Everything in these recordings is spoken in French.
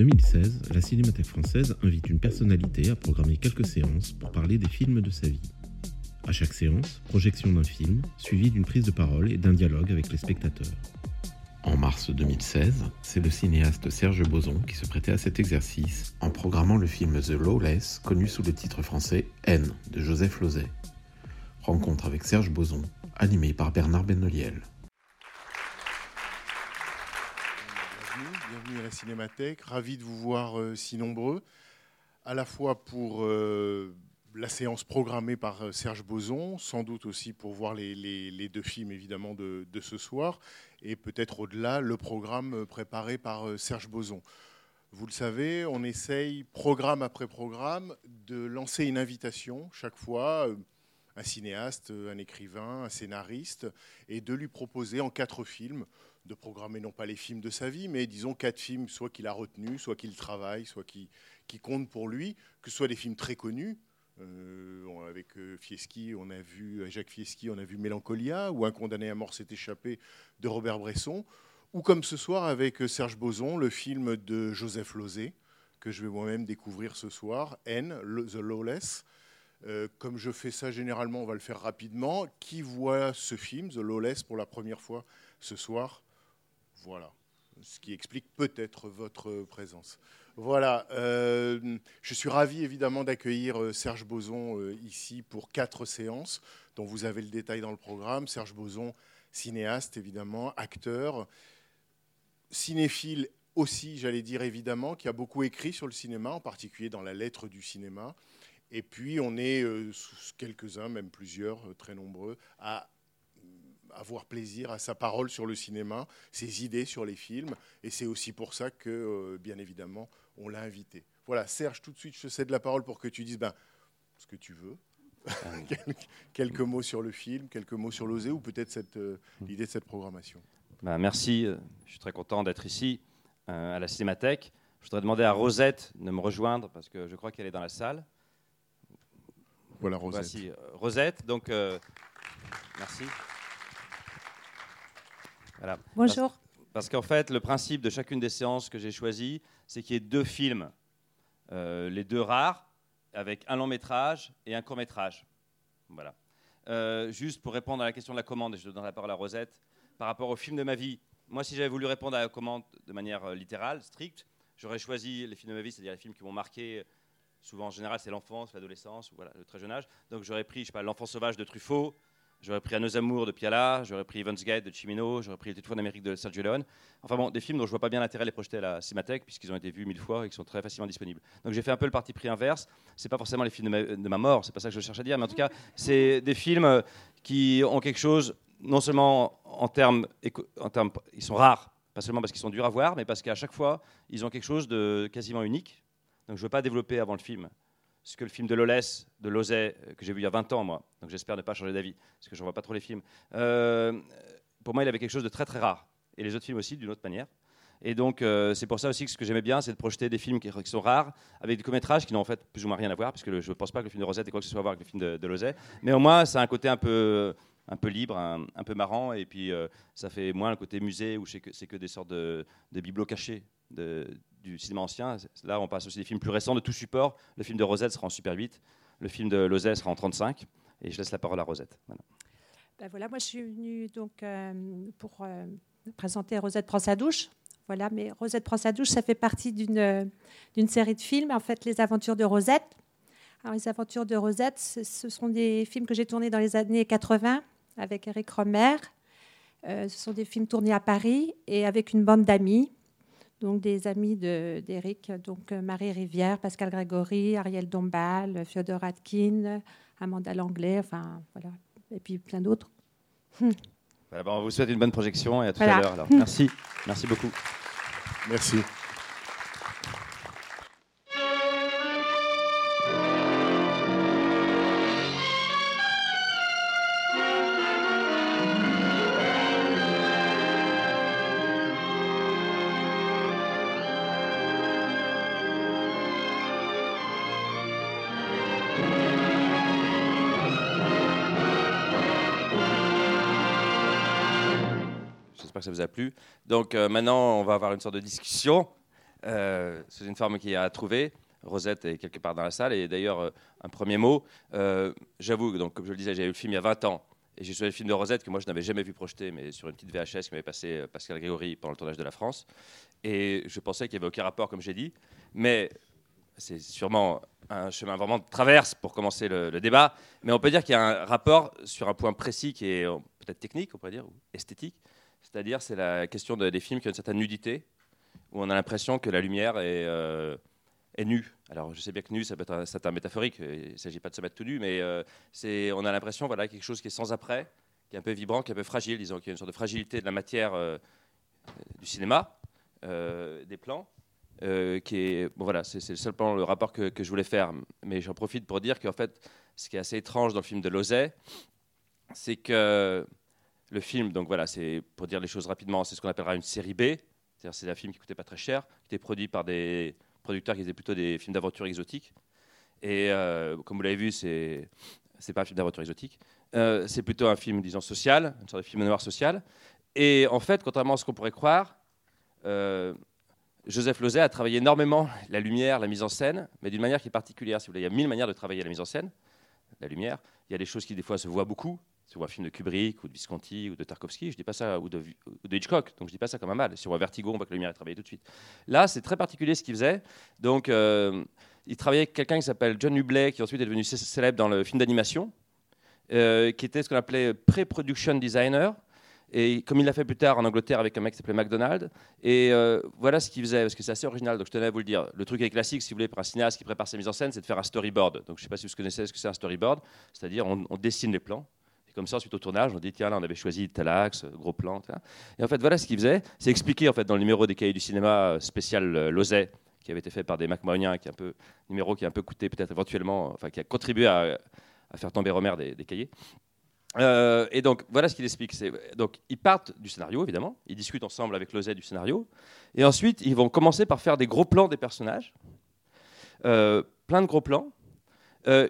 2016, la Cinémathèque française invite une personnalité à programmer quelques séances pour parler des films de sa vie. À chaque séance, projection d'un film, suivie d'une prise de parole et d'un dialogue avec les spectateurs. En mars 2016, c'est le cinéaste Serge Boson qui se prêtait à cet exercice en programmant le film The Lawless, connu sous le titre français N de Joseph Lozay. Rencontre avec Serge Boson, animé par Bernard Benoliel. Bienvenue, à la Cinémathèque. Ravi de vous voir euh, si nombreux, à la fois pour euh, la séance programmée par euh, Serge Boson, sans doute aussi pour voir les, deux films évidemment de, de ce soir, et peut-être au-delà le programme préparé par Serge Boson. Vous le savez, on essaye, programme après programme, de lancer une invitation chaque fois, un cinéaste, un écrivain, un scénariste, et de lui proposer en quatre films de programmer non pas les films de sa vie, mais disons quatre films, soit qu'il a retenus, soit qu'il travaille, soit qui, qui comptent pour lui, que ce soit des films très connus. Euh, avec euh, Fieschi, on a vu Jacques Fieschi, on a vu Mélancolia, ou Un condamné à mort s'est échappé de Robert Bresson, ou comme ce soir avec euh, Serge Boson, le film de Joseph Lozé, que je vais moi-même découvrir ce soir, N, The Lawless. Comme je fais ça généralement, on va le faire rapidement. Qui voit ce film, The Lawless, pour la première fois ce soir Voilà. Ce qui explique peut-être votre présence. Voilà. euh, je suis ravi évidemment d'accueillir euh, Serge Boson euh, ici pour quatre séances, dont vous avez le détail dans le programme. Serge Boson, cinéaste évidemment, acteur, cinéphile aussi, j'allais dire évidemment, qui a beaucoup écrit sur le cinéma, en particulier dans la lettre du cinéma. Et puis, on est quelques-uns, même plusieurs, très nombreux, à avoir plaisir à sa parole sur le cinéma, ses idées sur les films. Et c'est aussi pour ça que, euh, bien évidemment, on l'a invité. Voilà, Serge, tout de suite, je te cède la parole pour que tu dises ben, ce que tu veux. Quel- quelques mots sur le film, quelques mots sur l'osé ou peut-être euh, l'idée de cette programmation. Ben, merci, euh, je suis très content d'être ici euh, à la Cinémathèque. Je voudrais demander à Rosette de me rejoindre parce que je crois qu'elle est dans la salle. Voilà, Rosette. Voici Rosette, donc euh, merci. Voilà. Bonjour. Parce qu'en fait, le principe de chacune des séances que j'ai choisies, c'est qu'il y ait deux films, euh, les deux rares, avec un long métrage et un court métrage. Voilà. Euh, juste pour répondre à la question de la commande, et je donne la parole à Rosette, par rapport au film de ma vie, moi, si j'avais voulu répondre à la commande de manière euh, littérale, stricte, j'aurais choisi les films de ma vie, c'est-à-dire les films qui m'ont marqué. Souvent, en général, c'est l'enfance, l'adolescence, voilà, le très jeune âge. Donc, j'aurais pris, je sais pas, L'enfant sauvage de Truffaut, J'aurais pris À nos amours de Piala, j'aurais pris Evans Gate de Chimino, j'aurais pris Les Tétours d'Amérique de Sergio Leone. Enfin bon, des films dont je vois pas bien l'intérêt de les projeter à la Cinémathèque, puisqu'ils ont été vus mille fois et qui sont très facilement disponibles. Donc j'ai fait un peu le parti pris inverse. C'est pas forcément les films de ma, de ma mort, c'est pas ça que je cherche à dire, mais en tout cas, c'est des films euh, qui ont quelque chose, non seulement en termes, en termes ils sont rares, pas seulement parce qu'ils sont durs à voir, mais parce qu'à chaque fois, ils ont quelque chose de quasiment unique. Donc je veux pas développer avant le film ce que le film de Lawless, de Lozay, euh, que j'ai vu il y a 20 ans, moi. Donc j'espère ne pas changer d'avis, parce que je ne vois pas trop les films. Euh, pour moi, il avait quelque chose de très très rare. Et les autres films aussi, d'une autre manière. Et donc, euh, c'est pour ça aussi que ce que j'aimais bien, c'est de projeter des films qui, sont rares, avec des courts-métrages qui n'ont en fait plus ou moins rien à voir, parce que je ne pense pas que le film de Rosette ait quoi que ce soit à voir avec le film de, de Lozay. Mais au moins, ça a un côté un peu, un peu libre, un, peu marrant, et puis euh, ça fait moins le côté musée, où c'est que, des sortes de, bibelots cachés du cinéma ancien. Là, on passe aussi des films plus récents de tout support. Le film de Rosette sera en Super 8, le film de Lozay sera en 35, et je laisse la parole à Rosette. Voilà. Ben moi je suis venue donc euh, pour euh, présenter Rosette prend sa douche. Voilà, mais Rosette prend sa douche, ça fait partie d'une série de films, en fait, Les Aventures de Rosette. Alors, Les Aventures de Rosette, ce sont des films que j'ai tournés dans les années 80 avec Eric Romer. Euh, ce sont des films tournés à Paris et avec une bande d'amis, donc des amis de- d'Eric, donc euh, Marie Rivière, Pascal Grégory, Ariel Dombal, Fyodor Atkin, Amanda Langlais, enfin voilà, et puis plein d'autres. Hmm. Voilà, bon, on vous souhaite une bonne projection et à tout Voilà. à l'heure. Merci, merci beaucoup. Merci. Que ça vous a plu. Donc euh, maintenant, on va avoir une sorte de discussion. Euh, c'est une forme qui a trouvé. Rosette est quelque part dans la salle. Et d'ailleurs, euh, un premier mot. Euh, J'avoue, donc comme je le disais, j'ai eu le film il y a 20 ans. Et j'ai choisi le film de Rosette que moi je n'avais jamais vu projeté, mais sur une petite VHS qui m'avait passé Pascal Grégory pendant le tournage de La France. Et je pensais qu'il n'y avait aucun rapport, comme j'ai dit. Mais c'est sûrement un chemin vraiment de traverse pour commencer le, débat. Mais on peut dire qu'il y a un rapport sur un point précis qui est peut-être technique, on pourrait dire, ou esthétique. C'est-à-dire, c'est la question de- des films qui ont une certaine nudité, où on a l'impression que la lumière est, euh, est nue. Alors, je sais bien que nu, ça peut être un certain métaphorique, euh, il ne s'agit pas de se mettre tout nu, mais euh, on a l'impression, voilà, quelque chose qui est sans après, qui est un peu vibrant, qui est un peu fragile, disons, qui a une sorte de fragilité de la matière du cinéma, des plans. voilà, c'est, c'est le seul plan, le rapport que, que je voulais faire. Mais j'en profite pour dire qu'en fait, ce qui est assez étrange dans le film de Lozay, c'est que le film, donc voilà, c'est pour dire les choses rapidement, c'est ce qu'on appellera une série B. C'est-à-dire c'est un film qui coûtait pas très cher, qui était produit par des producteurs qui faisaient plutôt des films d'aventure exotiques. Et euh, comme vous l'avez vu, c'est c'est pas un film d'aventure exotique. Euh, c'est plutôt un film, disons, social, une sorte de film noir social. Et en fait, contrairement à ce qu'on pourrait croire, euh, Joseph Lozay a travaillé énormément la lumière, la mise en scène, mais d'une manière qui est particulière. Il y a mille manières de travailler la mise en scène, la lumière. Il y a des choses qui des fois se voient beaucoup. Si on voit un film de Kubrick ou de Visconti ou de Tarkovsky, je dis pas ça, ou de, Hitchcock, donc je dis pas ça comme un mal. Si on voit Vertigo, on voit que la lumière est travaillée tout de suite. Là, c'est très particulier ce qu'il faisait. Donc, euh, il travaillait avec quelqu'un qui s'appelle John Hubley, qui ensuite est devenu cé- célèbre dans le film d'animation, euh, qui était ce qu'on appelait pre-production designer. Et comme il l'a fait plus tard en Angleterre avec un mec qui s'appelait McDonald. Et euh, voilà ce qu'il faisait, parce que c'est assez original, donc je tenais à vous le dire. Le truc est classique, si vous voulez, pour un cinéaste qui prépare sa mise en scène, c'est de faire un storyboard. Donc je ne sais pas si vous connaissez ce que c'est un storyboard, c'est-à-dire on dessine les plans. Et comme ça, ensuite au tournage, on dit tiens, là on avait choisi tel axe, gros plan. Et en fait, voilà ce qu'il faisait. C'est expliqué en fait dans le numéro des cahiers du cinéma euh, spécial euh, Lozay, qui avait été fait par des Macmahoniens, qui est un peu numéro qui a un peu coûté peut-être éventuellement, enfin qui a contribué à, faire tomber Romer des, cahiers. Euh, et donc, voilà ce qu'il explique. Donc, ils partent du scénario, évidemment. Ils discutent ensemble avec Lozay du scénario. Et ensuite, ils vont commencer par faire des gros plans des personnages. Euh, plein de gros plans. Euh,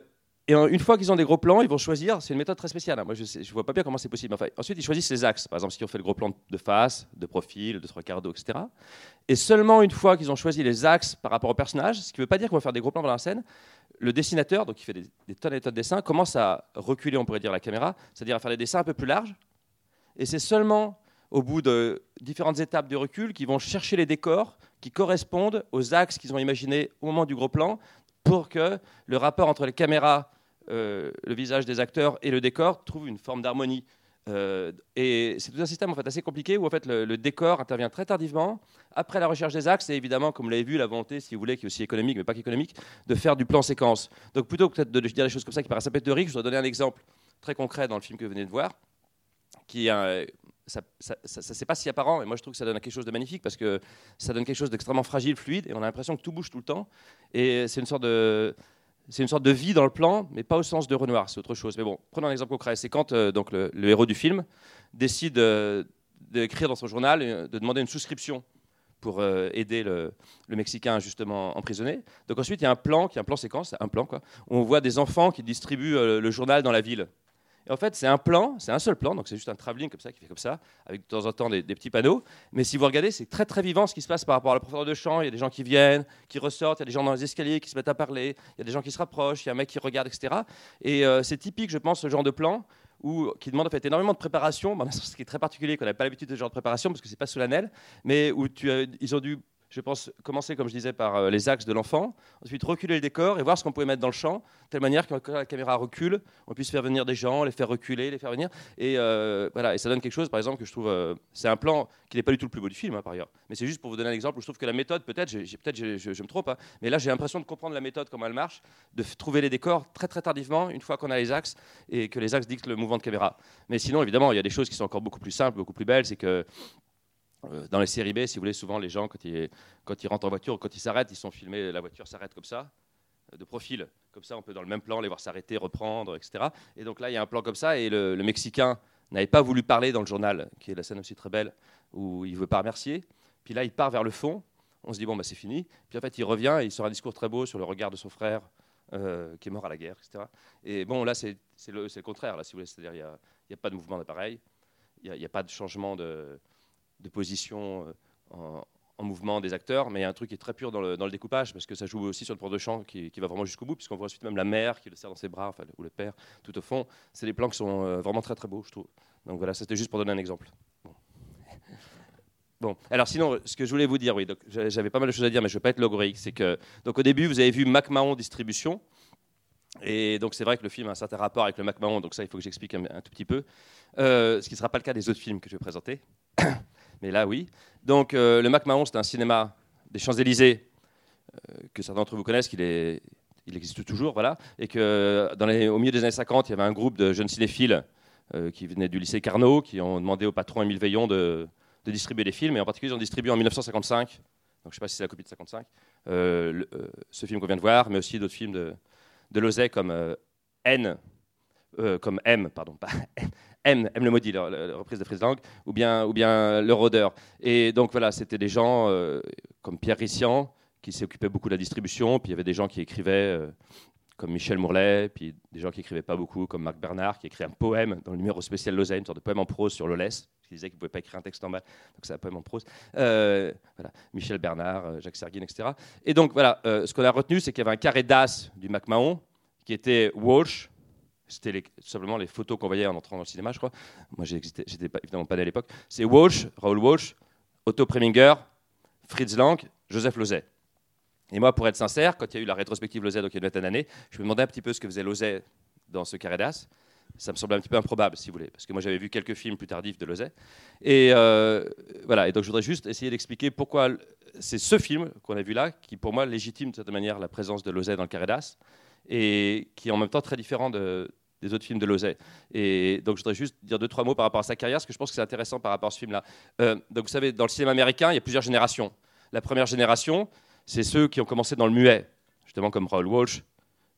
et une fois qu'ils ont des gros plans, ils vont choisir. C'est une méthode très spéciale. hein. Moi, je ne vois pas bien comment c'est possible. Enfin, ensuite, ils choisissent les axes. Par exemple, si on fait le gros plan de face, de profil, de trois quarts d'eau, etc. Et seulement une fois qu'ils ont choisi les axes par rapport au personnage, ce qui ne veut pas dire qu'on va faire des gros plans dans la scène, le dessinateur, donc qui fait des tonnes et des tonnes de dessins, commence à reculer, on pourrait dire, la caméra, c'est-à-dire à faire des dessins un peu plus larges. Et c'est seulement au bout de différentes étapes de recul qu'ils vont chercher les décors qui correspondent aux axes qu'ils ont imaginés au moment du gros plan pour que le rapport entre les caméras, euh, le visage des acteurs et le décor trouve une forme d'harmonie. Euh, et c'est tout un système en fait assez compliqué où en fait le, décor intervient très tardivement après la recherche des axes et évidemment comme vous l'avez vu la volonté si vous voulez qui est aussi économique mais pas qu'économique de faire du plan séquence. Donc plutôt que peut-être de dire des choses comme ça qui paraissent un peu je voudrais donner un exemple très concret dans le film que vous venez de voir qui est ça, ça- ça- c'est pas si apparent, et moi je trouve que ça donne quelque chose de magnifique parce que ça donne quelque chose d'extrêmement fragile, fluide, et on a l'impression que tout bouge tout le temps. Et c'est une sorte de, c'est une sorte de vie dans le plan, mais pas au sens de Renoir, c'est autre chose. Mais bon, prenons un exemple concret. C'est quand euh, donc le, héros du film décide euh, d'écrire dans son journal, euh, de demander une souscription pour aider le, le Mexicain justement emprisonné. Donc ensuite, il y a un plan, qui est un plan séquence, un plan quoi, où on voit des enfants qui distribuent le journal dans la ville. Et en fait, c'est un plan, c'est un seul plan, donc c'est juste un travelling comme ça, qui fait comme ça, avec de temps en temps des, des petits panneaux. Mais si vous regardez, c'est très très vivant ce qui se passe par rapport à la profondeur de champ. Il y a des gens qui viennent, qui ressortent, il y a des gens dans les escaliers qui se mettent à parler, il y a des gens qui se rapprochent, il y a un mec qui regarde, etc. Et euh, c'est typique, je pense, ce genre de plan qui demande en fait énormément de préparation, ce qui est très particulier, qu'on n'a pas l'habitude de ce genre de préparation parce que c'est pas solennel, mais où tu as- ils ont dû je pense commencer, comme je disais, par euh, les axes de l'enfant, ensuite reculer le décor et voir ce qu'on pouvait mettre dans le champ, de telle manière que quand la caméra recule, on puisse faire venir des gens, les faire reculer, les faire venir. Et euh, voilà, et ça donne quelque chose, par exemple, que je trouve. euh, c'est un plan qui n'est pas du tout le plus beau du film, hein, par ailleurs. Mais c'est juste pour vous donner un exemple où je trouve que la méthode, peut-être, peut-être je, me trompe, hein, mais là j'ai l'impression de comprendre la méthode, comment elle marche, de trouver les décors très très tardivement, une fois qu'on a les axes et que les axes dictent le mouvement de caméra. Mais sinon, évidemment, il y a des choses qui sont encore beaucoup plus simples, beaucoup plus belles. C'est que dans les séries B, si vous voulez, souvent les gens, quand ils, rentrent en voiture, quand ils s'arrêtent, ils sont filmés, la voiture s'arrête comme ça, euh, de profil. Comme ça, on peut dans le même plan les voir s'arrêter, reprendre, etc. Et donc là, il y a un plan comme ça, et le, Mexicain n'avait pas voulu parler dans le journal, qui est la scène aussi très belle, où il veut pas remercier. Puis là, il part vers le fond. On se dit, bon, bah, c'est fini. Puis en fait, il revient et il sort un discours très beau sur le regard de son frère, euh, qui est mort à la guerre, etc. Et bon, là, c'est le, contraire, là, si vous voulez. C'est-à-dire, il n'y a, pas de mouvement d'appareil, il n'y a pas de changement de, de position euh, en, en mouvement des acteurs, mais il y a un truc qui est très pur dans le, découpage, parce que ça joue aussi sur le port de champ qui, va vraiment jusqu'au bout, puisqu'on voit ensuite même la mère qui le serre dans ses bras, ou le père, tout au fond. C'est des plans qui sont euh, vraiment très très beaux, je trouve. Donc voilà, c'était juste pour donner un exemple. Bon. Alors sinon, ce que je voulais vous dire, oui, j'avais pas mal de choses à dire, mais je ne vais pas être logorique. C'est que, donc au début, vous avez vu MacMahon Distribution, et donc c'est vrai que le film a un certain rapport avec le MacMahon, donc ça, il faut que j'explique un, un tout petit peu. Euh, ce qui ne sera pas le cas des autres films que je vais présenter, mais là, oui. Donc euh, le MacMahon, c'est un cinéma des Champs-Élysées euh, que certains d'entre vous connaissent, qu'il il existe toujours, voilà, et que les, au milieu des années 50, il y avait un groupe de jeunes cinéphiles euh, qui venaient du lycée Carnot, qui ont demandé au patron Émile Veillon de, distribuer des films, et en particulier, ils ont distribué en 1955, donc je ne sais pas si c'est la copie de 55, euh, le- euh, ce film qu'on vient de voir, mais aussi d'autres films de, de comme euh, N, euh, comme M, pardon, pas M, M le maudit, la- la reprise de Lang, ou bien, ou bien Le Rôdeur. Et donc voilà, c'était des gens euh, comme Pierre Rissian, qui s'occupait beaucoup de la distribution, puis il y avait des gens qui écrivaient, euh, comme Michel Mourlet, puis des gens qui écrivaient pas beaucoup, comme Marc Bernard, qui écrit un poème dans le numéro spécial Lausanne, une sorte de poème en prose sur Lolès, qui disait qu'il ne pouvait pas écrire un texte en bas, donc c'est un poème en prose. Euh, voilà, Michel Bernard, Jacques Serguin, etc. Et donc voilà, ce qu'on a retenu, c'est qu'il y avait un carré d'as du MacMahon, qui était Walsh, c'était tout simplement les photos qu'on voyait en entrant dans le cinéma, je crois. Moi, j'étais pas, évidemment pas né à l'époque. C'est Walsh, Raoul Walsh, Otto Preminger, Fritz Lang, Joseph Lozay. Et moi, pour être sincère, quand il y a eu la rétrospective Lozay, donc il y a une vingtaine d'années, je me demandais un petit peu ce que faisait Lozay dans ce carré d'as. Ça me semblait un petit peu improbable, si vous voulez, parce que moi j'avais vu quelques films plus tardifs de Lozay. Et euh, voilà, et donc je voudrais juste essayer d'expliquer pourquoi c'est ce film qu'on a vu là qui, pour moi, légitime de cette manière la présence de Lozay dans le carré d'as, et qui est en même temps très différent de- des autres films de Lozay. Et donc je voudrais juste dire deux, trois mots par rapport à sa carrière, parce que je pense que c'est intéressant par rapport à ce film-là. Euh, donc vous savez, dans le cinéma américain, il y a plusieurs générations. La première génération, c'est ceux qui ont commencé dans le muet, justement comme Raoul Walsh,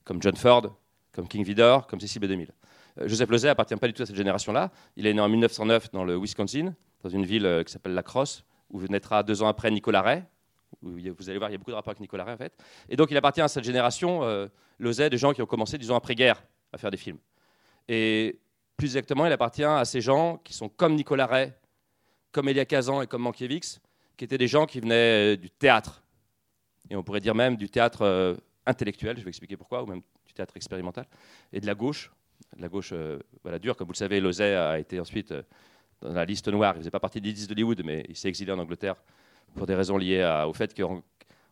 comme John Ford, comme King Vidor, comme Cécile B2000. Euh, Joseph Lozay appartient pas du tout à cette génération-là. Il est né en 1909 dans le Wisconsin, dans une ville euh, qui s'appelle La Crosse, où naîtra deux ans après Nicolas Ray. Vous allez voir, il y a beaucoup de rapports avec Nicolas Ray en fait. Et donc il appartient à cette génération, euh, Lozay, de gens qui ont commencé, disons, après-guerre à faire des films. Et plus exactement, il appartient à ces gens qui sont comme Nicolas Ray, comme Elia Kazan et comme Mankiewicz, qui étaient des gens qui venaient euh, du théâtre. Et on pourrait dire même du théâtre euh, intellectuel, je vais expliquer pourquoi, ou même du théâtre expérimental, et de la gauche, de la gauche euh, voilà, dure. Comme vous le savez, Lozay a été ensuite dans la liste noire. Il ne faisait pas partie des 10 d'Hollywood, mais il s'est exilé en Angleterre pour des raisons liées au fait qu'en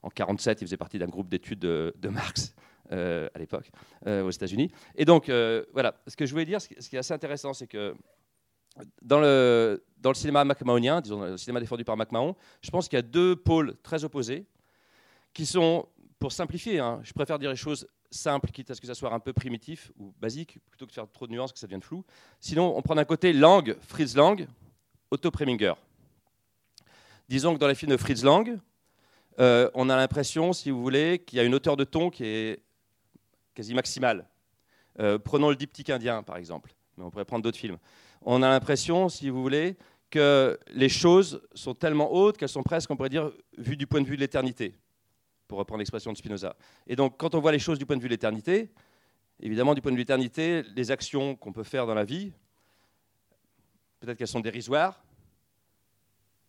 en 47, il faisait partie d'un groupe d'études de, de Marx euh, à l'époque euh, aux États-Unis. Et donc, euh, voilà, ce que je voulais dire, ce qui est assez intéressant, c'est que dans le, cinéma macmahonien, disons, le cinéma défendu par MacMahon, je pense qu'il y a deux pôles très opposés qui sont, pour simplifier, hein, je préfère dire les choses simples, quitte à ce que ça soit un peu primitif ou basique, plutôt que de faire trop de nuances, que ça devienne flou. Sinon, on prend d'un côté Lang, Fritz Lang, Otto Preminger. Disons que dans les films de Fritz Lang, on a l'impression, si vous voulez, qu'il y a une hauteur de ton qui est quasi maximale. Euh, prenons le diptyque indien, par exemple, mais on pourrait prendre d'autres films. On a l'impression, si vous voulez, que les choses sont tellement hautes qu'elles sont presque, on pourrait dire, vues du point de vue de l'éternité, pour reprendre l'expression de Spinoza. Et donc, quand on voit les choses du point de vue de l'éternité, évidemment, du point de vue de l'éternité, les actions qu'on peut faire dans la vie, peut-être qu'elles sont dérisoires,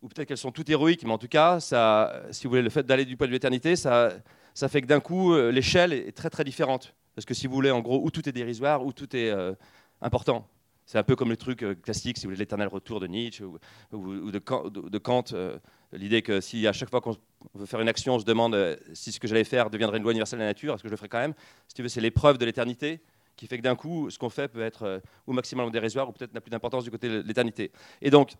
ou peut-être qu'elles sont toutes héroïques, mais en tout cas, ça, si vous voulez, le fait d'aller du point de vue de l'éternité, ça, ça fait que d'un coup, euh, l'échelle est très très différente. Parce que si vous voulez, en gros, où tout est dérisoire, où tout est euh, important. C'est un peu comme le truc euh, classique, si vous voulez, l'éternel retour de Nietzsche ou, de Kant. L'idée que si à chaque fois qu'on veut faire une action, on se demande si ce que j'allais faire deviendrait une loi universelle de la nature, est-ce que je le ferais quand même? Si tu veux, c'est l'épreuve de l'éternité qui fait que d'un coup, ce qu'on fait peut être ou maximalement dérisoire ou peut-être n'a plus d'importance du côté de l'éternité. Et donc,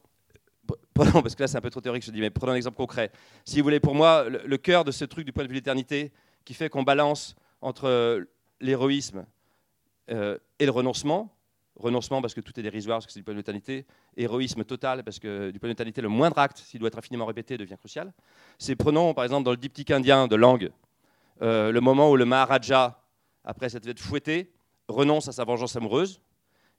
p- prenons, parce que là c'est un peu trop théorique, je dis, mais prenons un exemple concret. Si vous voulez, pour moi, le, cœur de ce truc du point de vue de l'éternité, qui fait qu'on balance entre euh, l'héroïsme euh, et le renoncement, renoncement parce que tout est dérisoire, parce que c'est du point de vue l'éternité, héroïsme total parce que du point de vue l'éternité, le moindre acte, s'il doit être infiniment répété, devient crucial. C'est prenons par exemple dans le diptyque indien de langue, euh, le moment où le Maharaja, après s'être fait fouetter, renonce à sa vengeance amoureuse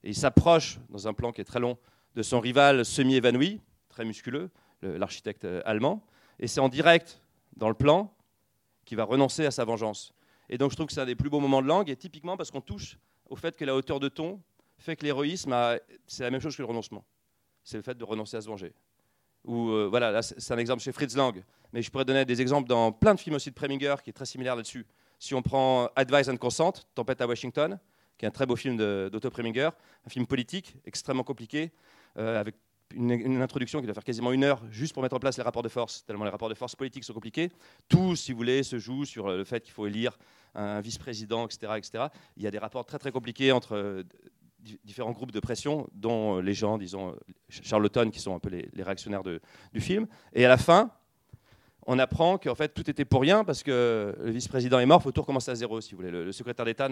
et il s'approche, dans un plan qui est très long, de son rival semi-évanoui, très musculeux, le- l'architecte euh, allemand, et c'est en direct dans le plan qu'il va renoncer à sa vengeance. Et donc je trouve que c'est un des plus beaux moments de langue, et typiquement parce qu'on touche au fait que la hauteur de ton fait que l'héroïsme, c'est la même chose que le renoncement. C'est le fait de renoncer à se venger. Ou euh, voilà, là c'est un exemple chez Fritz Lang, mais je pourrais donner des exemples dans plein de films aussi de Preminger qui est très similaire là-dessus. Si on prend Advice and Consent, Tempête à Washington, qui est un très beau film d'Otto Preminger, un film politique extrêmement compliqué, euh, avec une, introduction qui doit faire quasiment une heure juste pour mettre en place les rapports de force, tellement les rapports de force politiques sont compliqués. Tout, si vous voulez, se joue sur euh, le fait qu'il faut élire un vice-président, etc., etc. Il y a des rapports très très compliqués entre euh, di- différents groupes de pression, dont euh, les gens, disons, Charlottone, qui sont un peu les, réactionnaires du film. Et à la fin, on apprend qu'en fait tout était pour rien parce que le vice-président est mort, il faut tout recommencer à zéro, si vous voulez. Le, secrétaire d'État,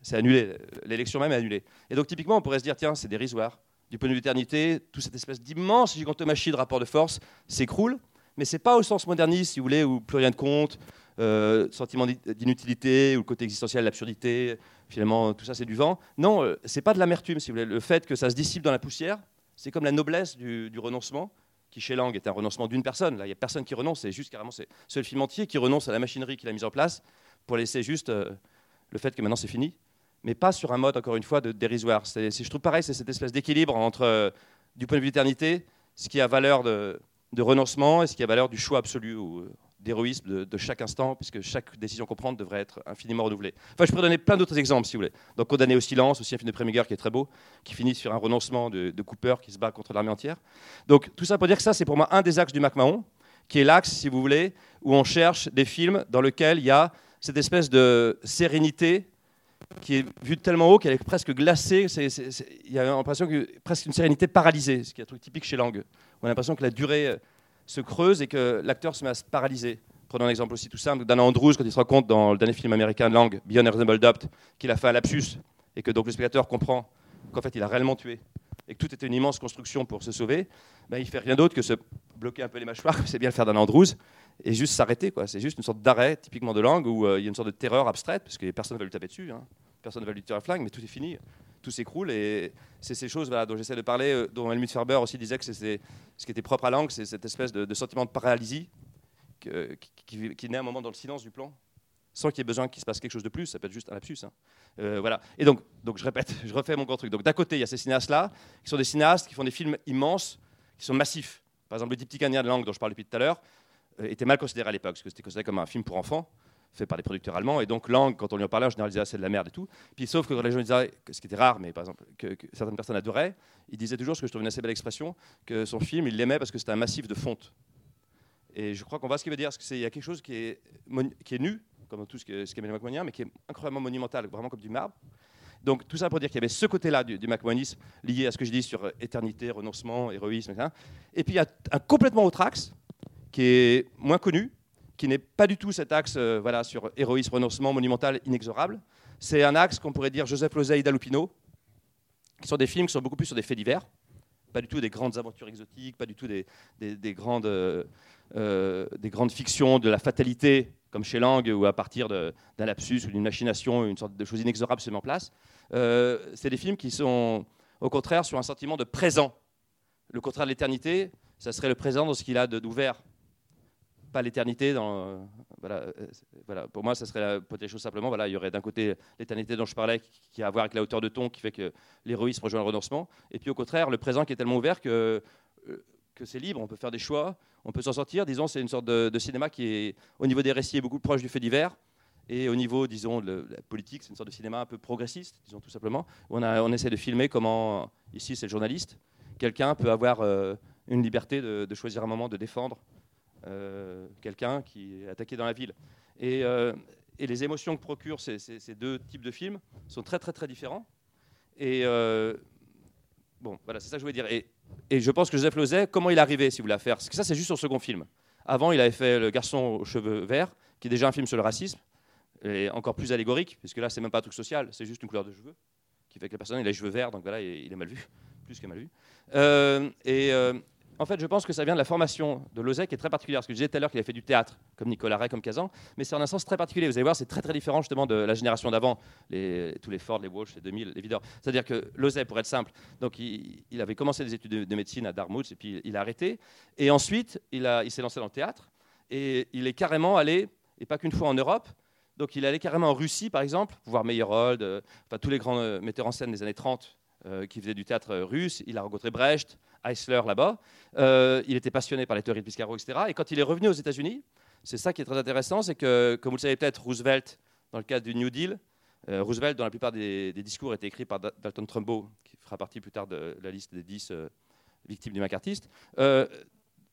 c'est annulé, l'élection même est annulée. Et donc typiquement, on pourrait se dire, tiens, c'est dérisoire. Du point de vue de l'éternité, toute cette espèce d'immense gigantomachie de rapport de force s'écroule, mais c'est pas au sens moderniste, si vous voulez, où plus rien ne compte, euh, sentiment d'i- d'inutilité, ou le côté existentiel, l'absurdité, finalement, tout ça c'est du vent. Non, euh, c'est pas de l'amertume, si vous voulez. Le fait que ça se dissipe dans la poussière, c'est comme la noblesse du, renoncement, qui chez Lang est un renoncement d'une personne. Là, il n'y a personne qui renonce, c'est juste carrément c'est le film entier qui renonce à la machinerie qu'il a mise en place pour laisser juste euh, le fait que maintenant c'est fini, mais pas sur un mode, encore une fois, de dérisoire. Je trouve pareil, c'est cette espèce d'équilibre entre, euh, du point de vue d'éternité, ce qui a valeur de, de renoncement et ce qui a valeur du choix absolu ou euh, d'héroïsme de, de chaque instant, puisque chaque décision qu'on prend devrait être infiniment renouvelée. Enfin, je pourrais donner plein d'autres exemples, si vous voulez. Donc, Condamné au silence, aussi un film de Preminger qui est très beau, qui finit sur un renoncement de, de Cooper qui se bat contre l'armée entière. Donc, tout ça pour dire que ça, c'est pour moi un des axes du MacMahon, qui est l'axe, si vous voulez, où on cherche des films dans lesquels il y a cette espèce de sérénité qui est vue de tellement haut qu'elle est presque glacée. Il y a l'impression que presque une sérénité paralysée, ce qui est un truc typique chez Lang. On a l'impression que la durée euh, se creuse et que l'acteur se met à se paralyser. Prenons un exemple aussi tout simple. Dan Andrews, quand il se rend compte dans le dernier film américain de Lang, Beyond Reasonable Doubt, qu'il a fait un lapsus et que donc le spectateur comprend qu'en fait il a réellement tué et que tout était une immense construction pour se sauver, ben, il fait rien d'autre que se bloquer un peu les mâchoires, c'est bien le faire Dan Andrews, et juste s'arrêter. C'est juste une sorte d'arrêt typiquement de langue où euh, il y a une sorte de terreur abstraite, parce que personne ne va lui taper dessus, hein. personne ne va lui tirer un flingue, mais tout est fini, tout s'écroule. Et c'est ces choses voilà, dont j'essaie de parler, euh, dont Helmut Ferber aussi disait que c'est ce qui était propre à langue, c'est cette espèce de, sentiment de paralysie qui, qui- qui naît un moment dans le silence du plan, sans qu'il y ait besoin qu'il se passe quelque chose de plus. Ça peut être juste un lapsus. hein. Euh, voilà. Et donc, donc, je répète, je refais mon grand truc. Donc, d'un côté, il y a ces cinéastes-là, qui sont des cinéastes qui font des films immenses, qui sont massifs. Par exemple, le diptyque indien de langue dont je parlais depuis tout à l'heure était mal considéré à l'époque, parce que c'était considéré comme un film pour enfants, fait par des producteurs allemands. Et donc, langue, quand on lui en parlait, en général, disait ah, c'est de la merde et tout. Puis, sauf que quand les gens disaient, ce qui était rare, mais par exemple, que, certaines personnes adoraient, il disait toujours, ce que je trouve une assez belle expression, que son film, il l'aimait parce que c'était un massif de fonte. Et je crois qu'on voit ce qu'il veut dire, parce qu'il y a quelque chose qui est, nu, comme tout ce que- ce qu'est Emmanuel Macmonien, mais qui est incroyablement monumental, vraiment comme du marbre. Donc tout ça pour dire qu'il y avait ce côté-là du, du lié à ce que je dis sur euh, éternité, renoncement, héroïsme, etc. Et puis il y a un complètement autre axe qui est moins connu, qui n'est pas du tout cet axe euh, voilà, sur héroïsme, renoncement, monumental, inexorable. C'est un axe qu'on pourrait dire Joseph Losey, Ida Lupino, qui sont des films qui sont beaucoup plus sur des faits divers, pas du tout des grandes aventures exotiques, pas du tout des, des- des grandes, euh, euh, des grandes fictions de la fatalité, comme chez Lang, où à partir d'un lapsus ou d'une machination, une sorte de chose inexorable se met en place. C'est des films qui sont au contraire sur un sentiment de présent. Le contraire de l'éternité, ça serait le présent dans ce qu'il a d'ouvert, pas l'éternité dans. euh, voilà, pour moi, ça serait pour les choses simplement. Il y aurait d'un côté l'éternité dont je parlais, qui, a à voir avec la hauteur de ton, qui fait que l'héroïsme rejoint le renoncement, et puis au contraire, le présent qui est tellement ouvert que, euh, c'est libre, on peut faire des choix, on peut s'en sortir. Disons, c'est une sorte de, cinéma qui est, au niveau des récits, est beaucoup proche du fait divers, Et au niveau, disons, de la politique, c'est une sorte de cinéma un peu progressiste, disons tout simplement. On, essaie de filmer comment, ici c'est le journaliste, quelqu'un peut avoir euh, une liberté de, choisir un moment de défendre quelqu'un qui est attaqué dans la ville. Et, euh, les émotions que procurent ces, deux types de films sont très très très différents. Et euh, bon, voilà, c'est ça que je voulais dire. Et, je pense que Joseph Lozay, comment il est arrivé, si vous voulez, à faire Parce que ça, c'est juste son second film. Avant, il avait fait Le garçon aux cheveux verts, qui est déjà un film sur le racisme, et encore plus allégorique, puisque là, c'est même pas un truc social, c'est juste une couleur de cheveux, qui fait que la personne, il a les cheveux verts, donc voilà, il est mal vu, plus que mal vu. Euh, et euh, en fait, je pense que ça vient de la formation de Lozay, qui est très particulière. Parce que je disais tout à l'heure qu'il a fait du théâtre, comme Nicolas Ray, comme Kazan, mais c'est en un sens très particulier. Vous allez voir, c'est très très différent justement de la génération d'avant, tous les Ford, les Walsh, les 2000, les Vidor. C'est-à-dire que Lozay, pour être simple, donc il, avait commencé des études de, de médecine à Dartmouth, et puis il a arrêté. Et ensuite, il, s'est lancé dans le théâtre, et il est carrément allé, et pas qu'une fois en Europe, donc il allé carrément en Russie, par exemple, voir Meyerhold, euh, enfin tous les grands euh, metteurs en scène des années 30 euh, qui faisaient du théâtre euh, russe. Il a rencontré Brecht, Eisler là-bas. Euh, il était passionné par les théories de Piscaro, etc. Et quand il est revenu aux États-Unis, c'est ça qui est très intéressant, c'est que, comme vous le savez peut-être, Roosevelt, dans le cadre du New Deal, euh, Roosevelt, dont la plupart des, discours étaient écrits par Da- Dalton Trumbo, qui fera partie plus tard de la liste des 10 euh, victimes du macartiste, euh,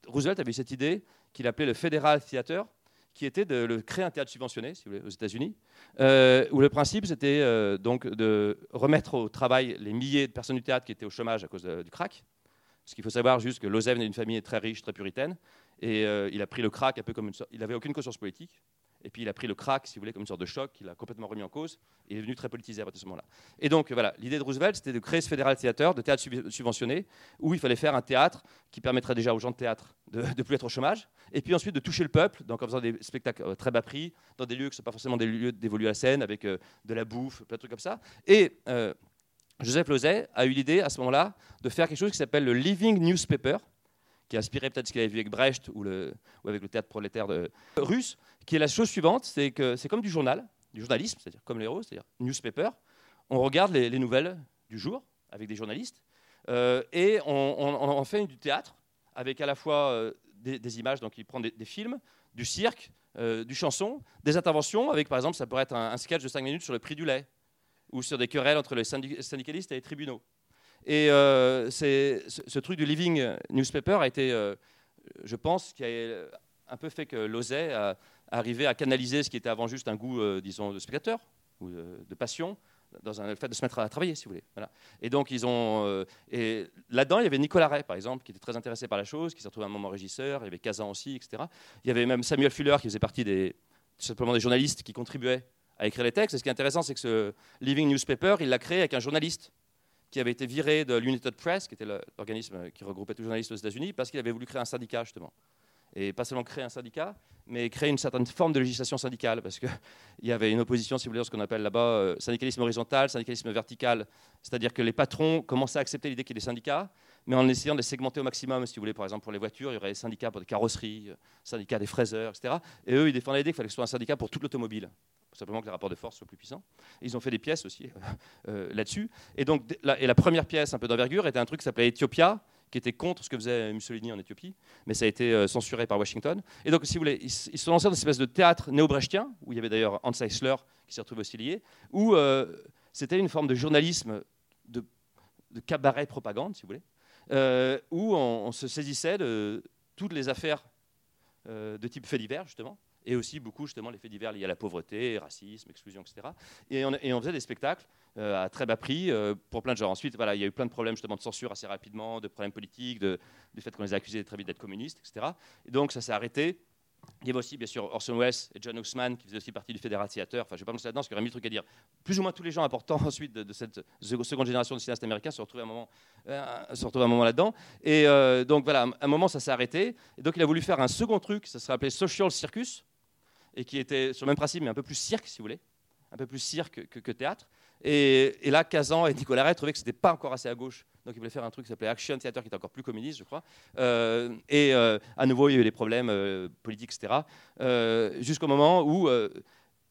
Roosevelt avait cette idée qu'il appelait le Federal Theater, qui était de créer un théâtre subventionné, si vous voulez, aux États-Unis, où le principe c'était donc de remettre au travail les milliers de personnes du théâtre qui étaient au chômage à cause du crack. Parce qu'il faut savoir juste que Lozay venait d'une famille très riche, très puritaine, et euh, il a pris le crack un peu comme une sorte. Il n'avait aucune conscience politique, et puis il a pris le crack, si vous voulez, comme une sorte de choc, qu'il a complètement remis en cause, et il est devenu très politisé à partir de ce moment-là. Et donc voilà, l'idée de Roosevelt, c'était de créer ce fédéral théâtre, de théâtre sub- subventionné, où il fallait faire un théâtre qui permettrait déjà aux gens de théâtre de ne plus être au chômage, et puis ensuite de toucher le peuple, donc en faisant des spectacles euh, très bas prix, dans des lieux qui ne sont pas forcément des lieux dévolus à la scène, avec euh, de la bouffe, plein de trucs comme ça. Et Joseph Lozay a eu l'idée à ce moment-là de faire quelque chose qui s'appelle le Living Newspaper, qui est inspiré peut-être de ce qu'il avait vu avec Brecht ou, avec le théâtre prolétaire russe, qui est la chose suivante, c'est que c'est comme du journal, du journalisme, c'est-à-dire comme l'héros, c'est-à-dire newspaper. On regarde les, les nouvelles du jour avec des journalistes euh, et on, en fait du théâtre avec à la fois euh, des, images, donc il prend des, des films, du cirque, euh, du chanson, des interventions avec par exemple ça pourrait être un, un sketch de 5 minutes sur le prix du lait ou sur des querelles entre les syndic- syndicalistes et les tribunaux. Et euh, ce, truc du living newspaper a été, euh, je pense, qui a un peu fait que Lozay a arrivé à canaliser ce qui était avant juste un goût, euh, disons, de spectateur ou de, passion dans un, le fait de se mettre à travailler, si vous voulez. Et donc, ils ont. euh, et là-dedans, il y avait Nicolas Ray, par exemple, qui était très intéressé par la chose, qui s'est retrouvé un moment régisseur. Il y avait Kazan aussi, etc. Il y avait même Samuel Fuller, qui faisait partie simplement des journalistes qui contribuaient à écrire les textes. Et ce qui est intéressant, c'est que ce Living Newspaper, il l'a créé avec un journaliste qui avait été viré de l'United Press, qui était l'organisme qui regroupait tous les journalistes aux États-Unis, parce qu'il avait voulu créer un syndicat, justement. Et pas seulement créer un syndicat, mais créer une certaine forme de législation syndicale, parce qu'il y avait une opposition, si vous voulez, à ce qu'on appelle là-bas euh, syndicalisme horizontal, syndicalisme vertical, c'est-à-dire que les patrons commençaient à accepter l'idée qu'il y ait des syndicats, mais en essayant de les segmenter au maximum, si vous voulez, par exemple pour les voitures, il y aurait des syndicats pour des carrosseries, euh, syndicats des fraiseurs, etc. Et eux, ils défendaient l'idée qu'il fallait que ce soit un syndicat pour toute l'automobile, simplement que les rapports de force soient plus puissants. Ils ont fait des pièces aussi euh, là-dessus. Et donc, la, et la première pièce un peu d'envergure était un truc qui s'appelait Ethiopia, qui était contre ce que faisait Mussolini en Éthiopie, mais ça a été euh, censuré par Washington. Et donc, si vous voulez, ils, se sont dans une espèce de théâtre néo-brechtien, où il y avait d'ailleurs Hans Eisler qui s'est retrouvé aussi lié, où euh, c'était une forme de journalisme de, de cabaret propagande, si vous voulez, euh, où on, se saisissait de toutes les affaires euh, de type fait divers, justement, et aussi beaucoup, justement, les faits divers liés à la pauvreté, racisme, exclusion, etc. Et on, faisait des spectacles euh, à très bas prix euh, pour plein de gens. Ensuite, voilà, il y a eu plein de problèmes justement de censure assez rapidement, de problèmes politiques, du fait qu'on les a accusés très vite d'être communistes, etc. Et donc ça s'est arrêté. Il y avait aussi, bien sûr, Orson Welles et John Husman qui faisaient aussi partie du Fédéral Theater. Enfin, je ne vais pas me lancer là-dedans parce qu'il y aurait mille trucs à dire. Plus ou moins tous les gens importants ensuite de, cette se- seconde génération de cinéastes américains se retrouvaient à un moment, euh, se à un moment là-dedans. Et donc voilà, à un moment ça s'est arrêté. Et donc il a voulu faire un second truc, ça serait appelé Social Circus, et qui était sur le même principe, mais un peu plus cirque, si vous voulez, un peu plus cirque que, théâtre. Et, là, Kazan et Nicolas Ray trouvaient que c'était pas encore assez à gauche, donc ils voulaient faire un truc qui s'appelait Action Theater, qui était encore plus communiste, je crois. Euh, et euh, à nouveau, il y a eu des problèmes euh, politiques, etc. Jusqu'au moment où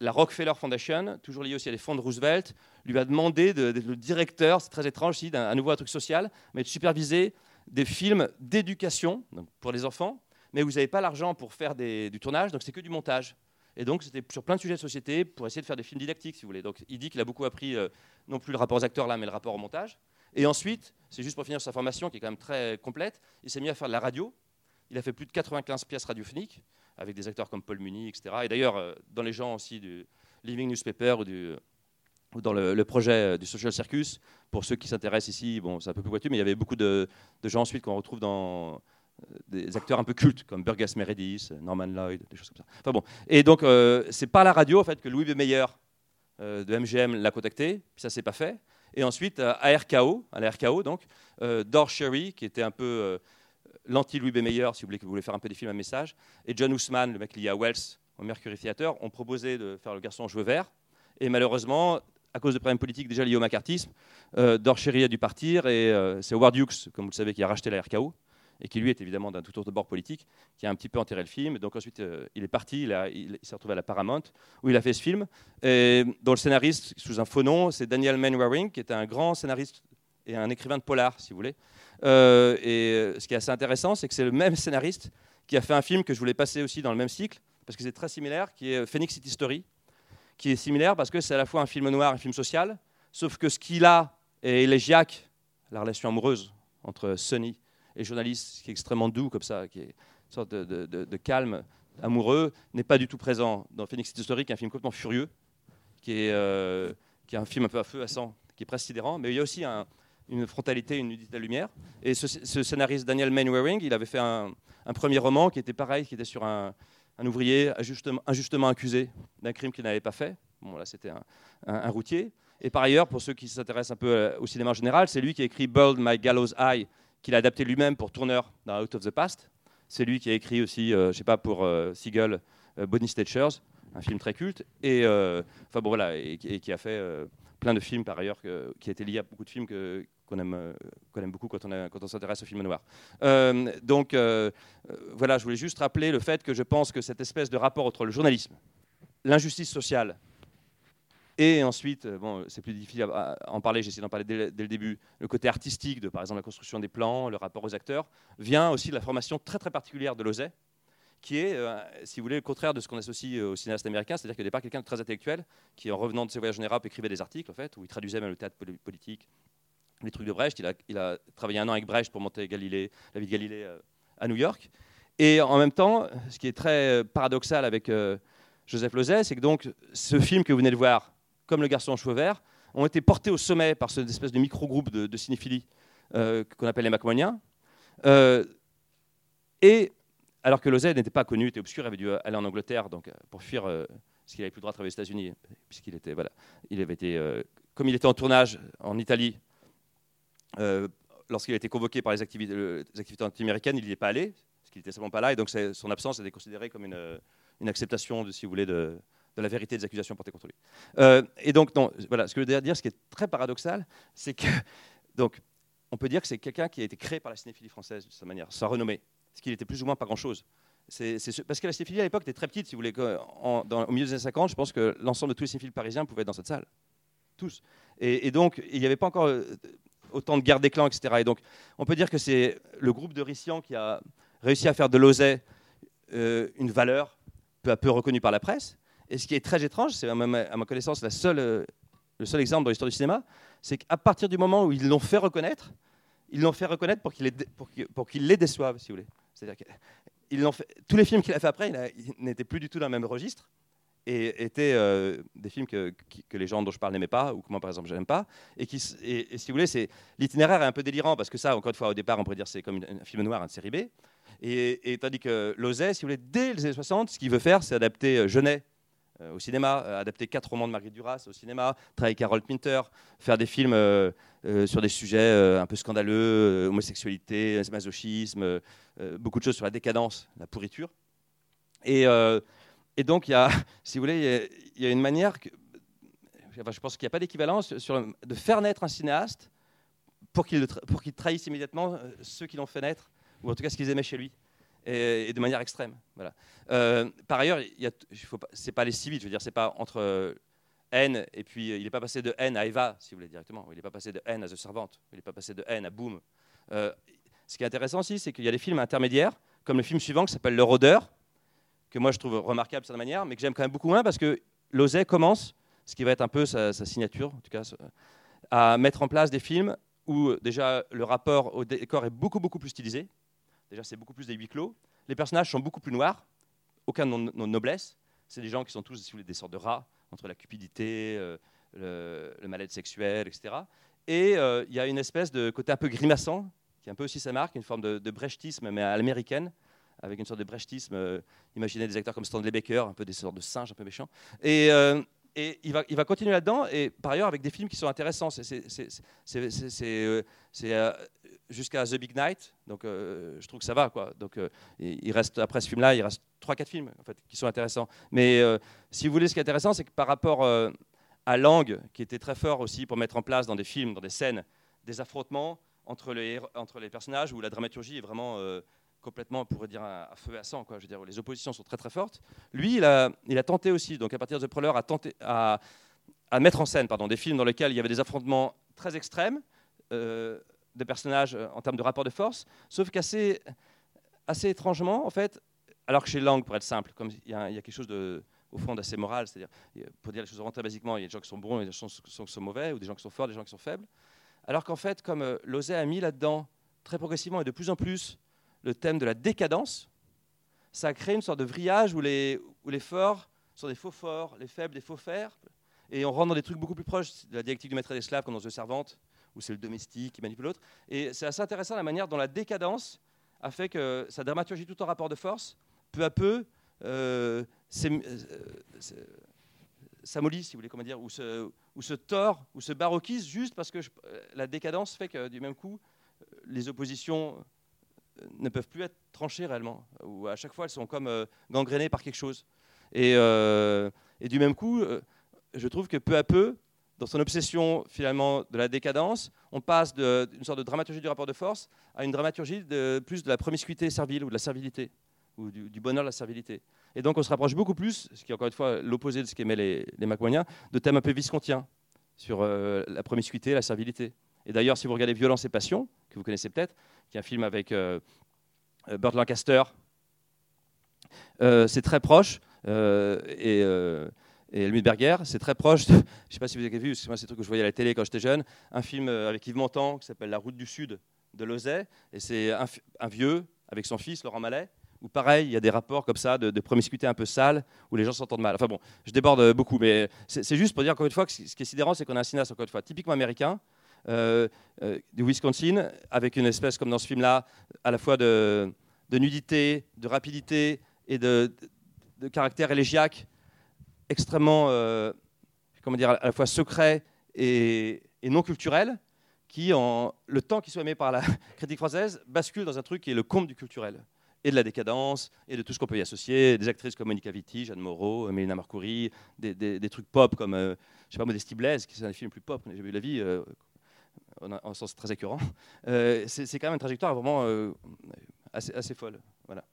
la Rockefeller Foundation, toujours liée aussi à des fonds de Roosevelt, lui a demandé de- d'être le directeur, c'est très étrange ici, d'un nouveau un truc social, mais de superviser des films d'éducation pour les enfants, mais vous n'avez pas l'argent pour faire du tournage, donc c'est que du montage. Et donc, c'était sur plein de sujets de société pour essayer de faire des films didactiques, si vous voulez. Donc, il dit qu'il a beaucoup appris, euh, non plus le rapport aux acteurs là, mais le rapport au montage. Et ensuite, c'est juste pour finir sa formation qui est quand même très complète, il s'est mis à faire de la radio. Il a fait plus de 95 pièces radiophoniques avec des acteurs comme Paul Muni, etc. Et d'ailleurs, euh, dans les gens aussi du Living Newspaper ou, dans le, projet euh, du Social Circus, pour ceux qui s'intéressent ici, bon, c'est un peu plus pointu, mais il y avait beaucoup de, gens ensuite qu'on retrouve dans des acteurs un peu cultes comme Burgess Meredith, Norman Lloyd, des choses comme ça. Enfin bon. Et donc, euh, c'est par la radio en fait, que Louis B. Meyer euh, de MGM l'a contacté, puis ça s'est pas fait. Et ensuite, euh, à RKO, à la RKO donc, Dor Sherry, qui était un peu euh, l'anti-Louis B. Meyer, si vous voulez, que vous voulez faire un peu des films à message, et John Ousmane, le mec lié à Wells, au Mercury Theatre, ont proposé de faire Le Garçon aux cheveux verts. Et malheureusement, à cause de problèmes politiques déjà liés au macartisme, Dor Sherry a dû partir, et c'est Howard Hughes, comme vous le savez, qui a racheté la RKO, et qui lui est évidemment d'un tout autre bord politique, qui a un petit peu enterré le film. Donc ensuite, euh, il est parti, il, s'est retrouvé à la Paramount, où il a fait ce film, et dont le scénariste, sous un faux nom, c'est Daniel Manwaring, qui était un grand scénariste et un écrivain de polar, si vous voulez. Euh, et euh, ce qui est assez intéressant, c'est que c'est le même scénariste qui a fait un film que je voulais passer aussi dans le même cycle, parce que c'est très similaire, qui est Phoenix City Story, qui est similaire parce que c'est à la fois un film noir et un film social, sauf que ce qu'il a et élégiaque, la relation amoureuse entre Sonny et journaliste, qui est extrêmement doux comme ça, qui est une sorte de, calme amoureux, n'est pas du tout présent dans Phoenix City Story, qui est un film complètement furieux, qui est, euh, qui est un film un peu à feu, à sang, qui est presque sidérant, mais il y a aussi un- une frontalité, une nudité à lumière. Et ce, scénariste Daniel Mainwaring, il avait fait un, premier roman qui était pareil, qui était sur un, ouvrier injustement, injustement accusé d'un crime qu'il n'avait pas fait. Bon, là, c'était un routier. Et par ailleurs, pour ceux qui s'intéressent un peu euh, au cinéma en général, c'est lui qui a écrit Bird My Gallows Eye, qu'il a adapté lui-même pour Turner dans Out of the Past. C'est lui qui a écrit aussi, euh, je sais pas, pour euh, Seagull, euh, Bonnie Stitchers, un film très culte. Et enfin bon voilà, et, qui- a fait plein de films par ailleurs, qui a été lié à beaucoup de films que- qu'on aime, qu'on aime beaucoup quand on, quand on s'intéresse au film noir. Donc voilà, je voulais juste rappeler le fait que je pense que cette espèce de rapport entre le journalisme, l'injustice sociale, et ensuite, euh, bon, c'est plus difficile à, en parler, j'ai essayé d'en parler dès, le début, le côté artistique de, par exemple, la construction des plans, le rapport aux acteurs, vient aussi de la formation très très particulière de Lozay, qui est, euh, si vous voulez, le contraire de ce qu'on associe euh, au cinéaste américain, c'est-à-dire qu'au départ, quelqu'un de très intellectuel, qui, en revenant de ses voyages en Europe, écrivait des articles, en fait, où il traduisait même le théâtre poli- politique, les trucs de Brecht. Il a, il a travaillé un an avec Brecht pour monter Galilée, la vie de Galilée à New York. Et en même temps, ce qui est très paradoxal avec Joseph Lozay, c'est que donc ce film que vous venez de voir, comme Le Garçon aux cheveux verts, ont été portés au sommet par cette espèce de micro-groupe de, de cinéphilie euh, qu'on appelle les Macmoniens. Euh, et alors que Lozay n'était pas connu, était obscur, avait dû aller en Angleterre donc, euh, pour fuir euh, parce qu'il n'avait plus le droit de travailler aux États-Unis, puisqu'il était, voilà, il avait été, comme il était en tournage en Italie, lorsqu'il a été convoqué par les activités, anti-américaines, il n'y est pas allé, parce qu'il n'était simplement pas là, et donc son absence était considérée comme une, une acceptation, de, si vous voulez, de, de la vérité des accusations portées contre lui. Euh, et donc, voilà, ce que je veux dire, ce qui est très paradoxal, c'est que, donc, on peut dire que c'est quelqu'un qui a été créé par la cinéphilie française, de cette manière, sa renommée, ce qu'il était plus ou moins pas grand-chose. Parce que la cinéphilie à l'époque était très petite, si vous voulez. au milieu des années 50, je pense que l'ensemble de tous les cinéphiles parisiens pouvaient être dans cette salle. Tous. Et, et donc, il n'y avait pas encore euh, autant de guerres des clans, etc. Et donc, on peut dire que c'est le groupe de Rissian qui a réussi à faire de l'oseille euh, une valeur peu à peu reconnue par la presse. Et ce qui est très étrange, c'est à ma, connaissance euh, le seul exemple dans l'histoire du cinéma, c'est qu'à partir du moment où ils l'ont fait reconnaître, ils l'ont fait reconnaître pour qu'il les, pour qu'il- pour qu'il les déçoive, si vous voulez. C'est-à-dire que tous les films qu'il a fait après, il n'étaient plus du tout dans le même registre et étaient euh, des films que, que les gens dont je parle n'aimaient pas ou que moi par exemple je n'aime pas et si vous voulez l'itinéraire est un peu délirant parce que ça encore une fois au départ on pourrait dire c'est comme un film noir une série B et, tandis que Lozay si vous voulez dès les années 60 ce qu'il veut faire c'est adapter Genet euh, au cinéma, euh, adapter quatre romans de Marguerite Duras au cinéma, travailler avec Harold Pinter, faire des films euh, euh, sur des sujets euh, un peu scandaleux, euh, homosexualité, masochisme, euh, euh, beaucoup de choses sur la décadence, la pourriture. Et, euh, donc, il y a, si vous voulez, il y a- une manière, que, je pense qu'il n'y a pas d'équivalence de faire naître un cinéaste pour qu'il trahisse immédiatement euh, ceux qui l'ont fait naître, ou en tout cas ce qu'ils aimaient chez lui, et, de manière extrême. Euh, par ailleurs, c'est pas les si vite, je veux dire, c'est pas entre euh, haine et puis euh, il n'est pas passé de haine à Eva, si vous voulez directement. Il n'est pas passé de haine à The Servant. Il n'est pas passé de haine à Boom. Euh, ce qui est intéressant aussi, c'est qu'il y a des films intermédiaires, comme le film suivant qui s'appelle Le Rôdeur, que moi je trouve remarquable de certaine manière, mais que j'aime quand même beaucoup moins parce que Lozay commence, ce qui va être un peu sa, sa signature, en tout cas, à mettre en place des films où déjà le rapport au décor est beaucoup beaucoup plus stylisé. Déjà, c'est beaucoup plus des huis clos. Les personnages sont beaucoup plus noirs, aucun nom de noblesse. C'est des gens qui sont tous si vous voulez, des sortes de rats entre la cupidité, euh, le, le mal-être sexuel, etc. Et euh, il y a une espèce de côté un peu grimaçant, qui est un peu aussi sa marque, une forme de, de brechtisme, mais à l'américaine, avec une sorte de brechtisme. euh, imaginez des acteurs comme Stanley Baker, un peu des sortes de singes un peu méchants. Et, il, va, il va continuer là-dedans, et par ailleurs avec des films qui sont intéressants. C'est- jusqu'à The Big Night, donc euh, je trouve que ça va. Quoi. Donc, euh, il reste, après ce film-là, il reste 3-4 films en fait, qui sont intéressants. Mais euh, si vous voulez, ce qui est intéressant, c'est que par rapport à Lang, qui était très fort aussi pour mettre en place dans des films, dans des scènes, des affrontements entre les, entre les personnages où la dramaturgie est vraiment complètement, on pourrait dire, à, feu et à sang. Quoi. Je veux dire, les oppositions sont très très fortes. Lui, il a, il a tenté aussi, donc à partir de The Prowler, à, tenter, à, à mettre en scène pardon, des films dans lesquels il y avait des affrontements très extrêmes de personnages euh, en termes de rapport de force, sauf qu'assez assez étrangement, en fait, alors que chez Lang, pour être simple, comme il y, a- il y a quelque chose de, au fond d'assez moral, c'est-à-dire, il y a- pour dire les choses très basiquement, il y a des gens qui sont bons et des gens qui sont, mauvais, ou des gens qui sont forts, des gens qui sont faibles. Alors qu'en fait, comme euh, Lozay a mis là-dedans, très progressivement et de plus en plus, le thème de la décadence, ça a créé une sorte de vrillage où les, où les forts sont des faux forts, les faibles des faux faibles, et on rentre dans des trucs beaucoup plus proches de la dialectique du maître et des esclaves, comme dans The Servante, où c'est le domestique qui manipule l'autre. Et c'est assez intéressant la manière dont la décadence a fait que sa dramaturgie tout en rapport de force, peu à peu, euh, euh, s'é- s'amollit, si vous voulez, comment dire, ou se, tord, ou se baroquise, juste parce que euh, la décadence fait que du même coup, euh, les oppositions euh, ne peuvent plus être tranchées réellement, ou à chaque fois elles sont comme euh, gangrénées par quelque chose. Et, euh, du même coup, euh, je trouve que peu à peu, dans son obsession finalement de la décadence, on passe d'une sorte de dramaturgie du rapport de force à une dramaturgie de, plus de la promiscuité servile ou de la servilité, ou du, bonheur de la servilité. Et donc on se rapproche beaucoup plus, ce qui est encore une fois l'opposé de ce qu'aimaient les, les de thèmes un peu viscontiens sur euh, la promiscuité, la servilité. Et d'ailleurs, si vous regardez Violence et Passion, que vous connaissez peut-être, qui est un film avec euh, euh, Burt Lancaster, euh, c'est très proche, et, et Helmut Berger, c'est très proche, je ne sais pas si vous avez vu, que moi c'est un truc que je voyais à la télé quand j'étais jeune, un film euh, avec Yves Montand qui s'appelle La route du Sud de Lozay, et c'est un, vieux avec son fils, Laurent Mallet, où pareil, il y a des rapports comme ça de, de promiscuité un peu sale, où les gens s'entendent mal. Enfin bon, je déborde euh, beaucoup, mais c'est c'est juste pour dire encore une fois que ce qui est sidérant, c'est qu'on a un cinéaste, encore une fois, typiquement américain, euh, du Wisconsin, avec une espèce, comme dans ce film-là, à la fois de, nudité, de rapidité et de- de caractère élégiaque extrêmement, euh, comment dire, à la fois secret et, non culturel, qui, le temps qui soit aimé par la critique française, bascule dans un truc qui est le comble du culturel et de la décadence et de tout ce qu'on peut y associer. Des actrices comme Monica Vitti, Jeanne Moreau, Mélina Marcouri, des, trucs pop comme, euh, je sais pas, Modesty Blaise, qui sont des films plus pop que j'ai vu de la vie, euh, en, un- en sens très écœurant. Euh, c'est quand même une trajectoire vraiment assez, assez folle. Voilà.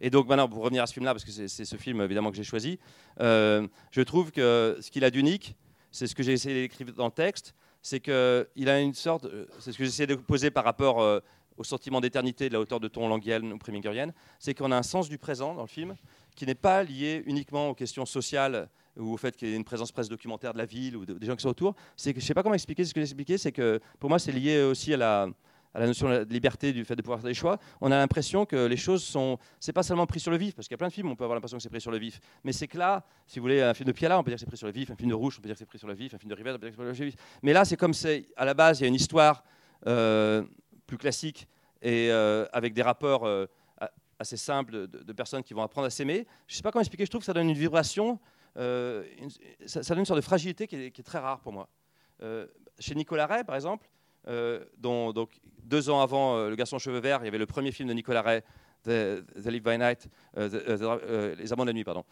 Et donc maintenant, pour revenir à ce film-là, parce que c'est ce film évidemment que j'ai choisi, euh, je trouve que ce qu'il a d'unique, c'est ce que j'ai essayé d'écrire dans le texte, c'est qu'il a une sorte, euh, c'est ce que j'ai essayé de poser par rapport euh, au sentiment d'éternité de la hauteur de ton languienne ou primigorienne, c'est qu'on a un sens du présent dans le film qui n'est pas lié uniquement aux questions sociales ou au fait qu'il y ait une présence presque documentaire de la ville ou de- des gens qui sont autour. Que je ne sais pas comment expliquer ce que j'ai expliqué, c'est que pour moi c'est lié aussi à la, à la notion de liberté, du fait de pouvoir faire des choix. On a l'impression que les choses sont, c'est pas seulement pris sur le vif, parce qu'il y a plein de films on peut avoir l'impression que c'est pris sur le vif, mais c'est que là, si vous voulez, un film de Piala, on peut dire que c'est pris sur le vif, un film de Rouge, on peut dire que c'est pris sur le vif, un film de Rivette, on peut dire que c'est pris sur le vif. Mais là, c'est comme c'est à la base, il y a une histoire euh, plus classique et euh, avec des rapports euh, assez simples de, personnes qui vont apprendre à s'aimer. Je sais pas comment expliquer, je trouve que ça donne une vibration, ça, donne une sorte de fragilité qui est, très rare pour moi. Chez Nicolas Ray, par exemple, donc, deux ans avant euh, Le Garçon cheveux verts, il y avait le premier film de Nicolas Ray, The, The Live by Night, euh, euh, Les Amants de la nuit, pardon,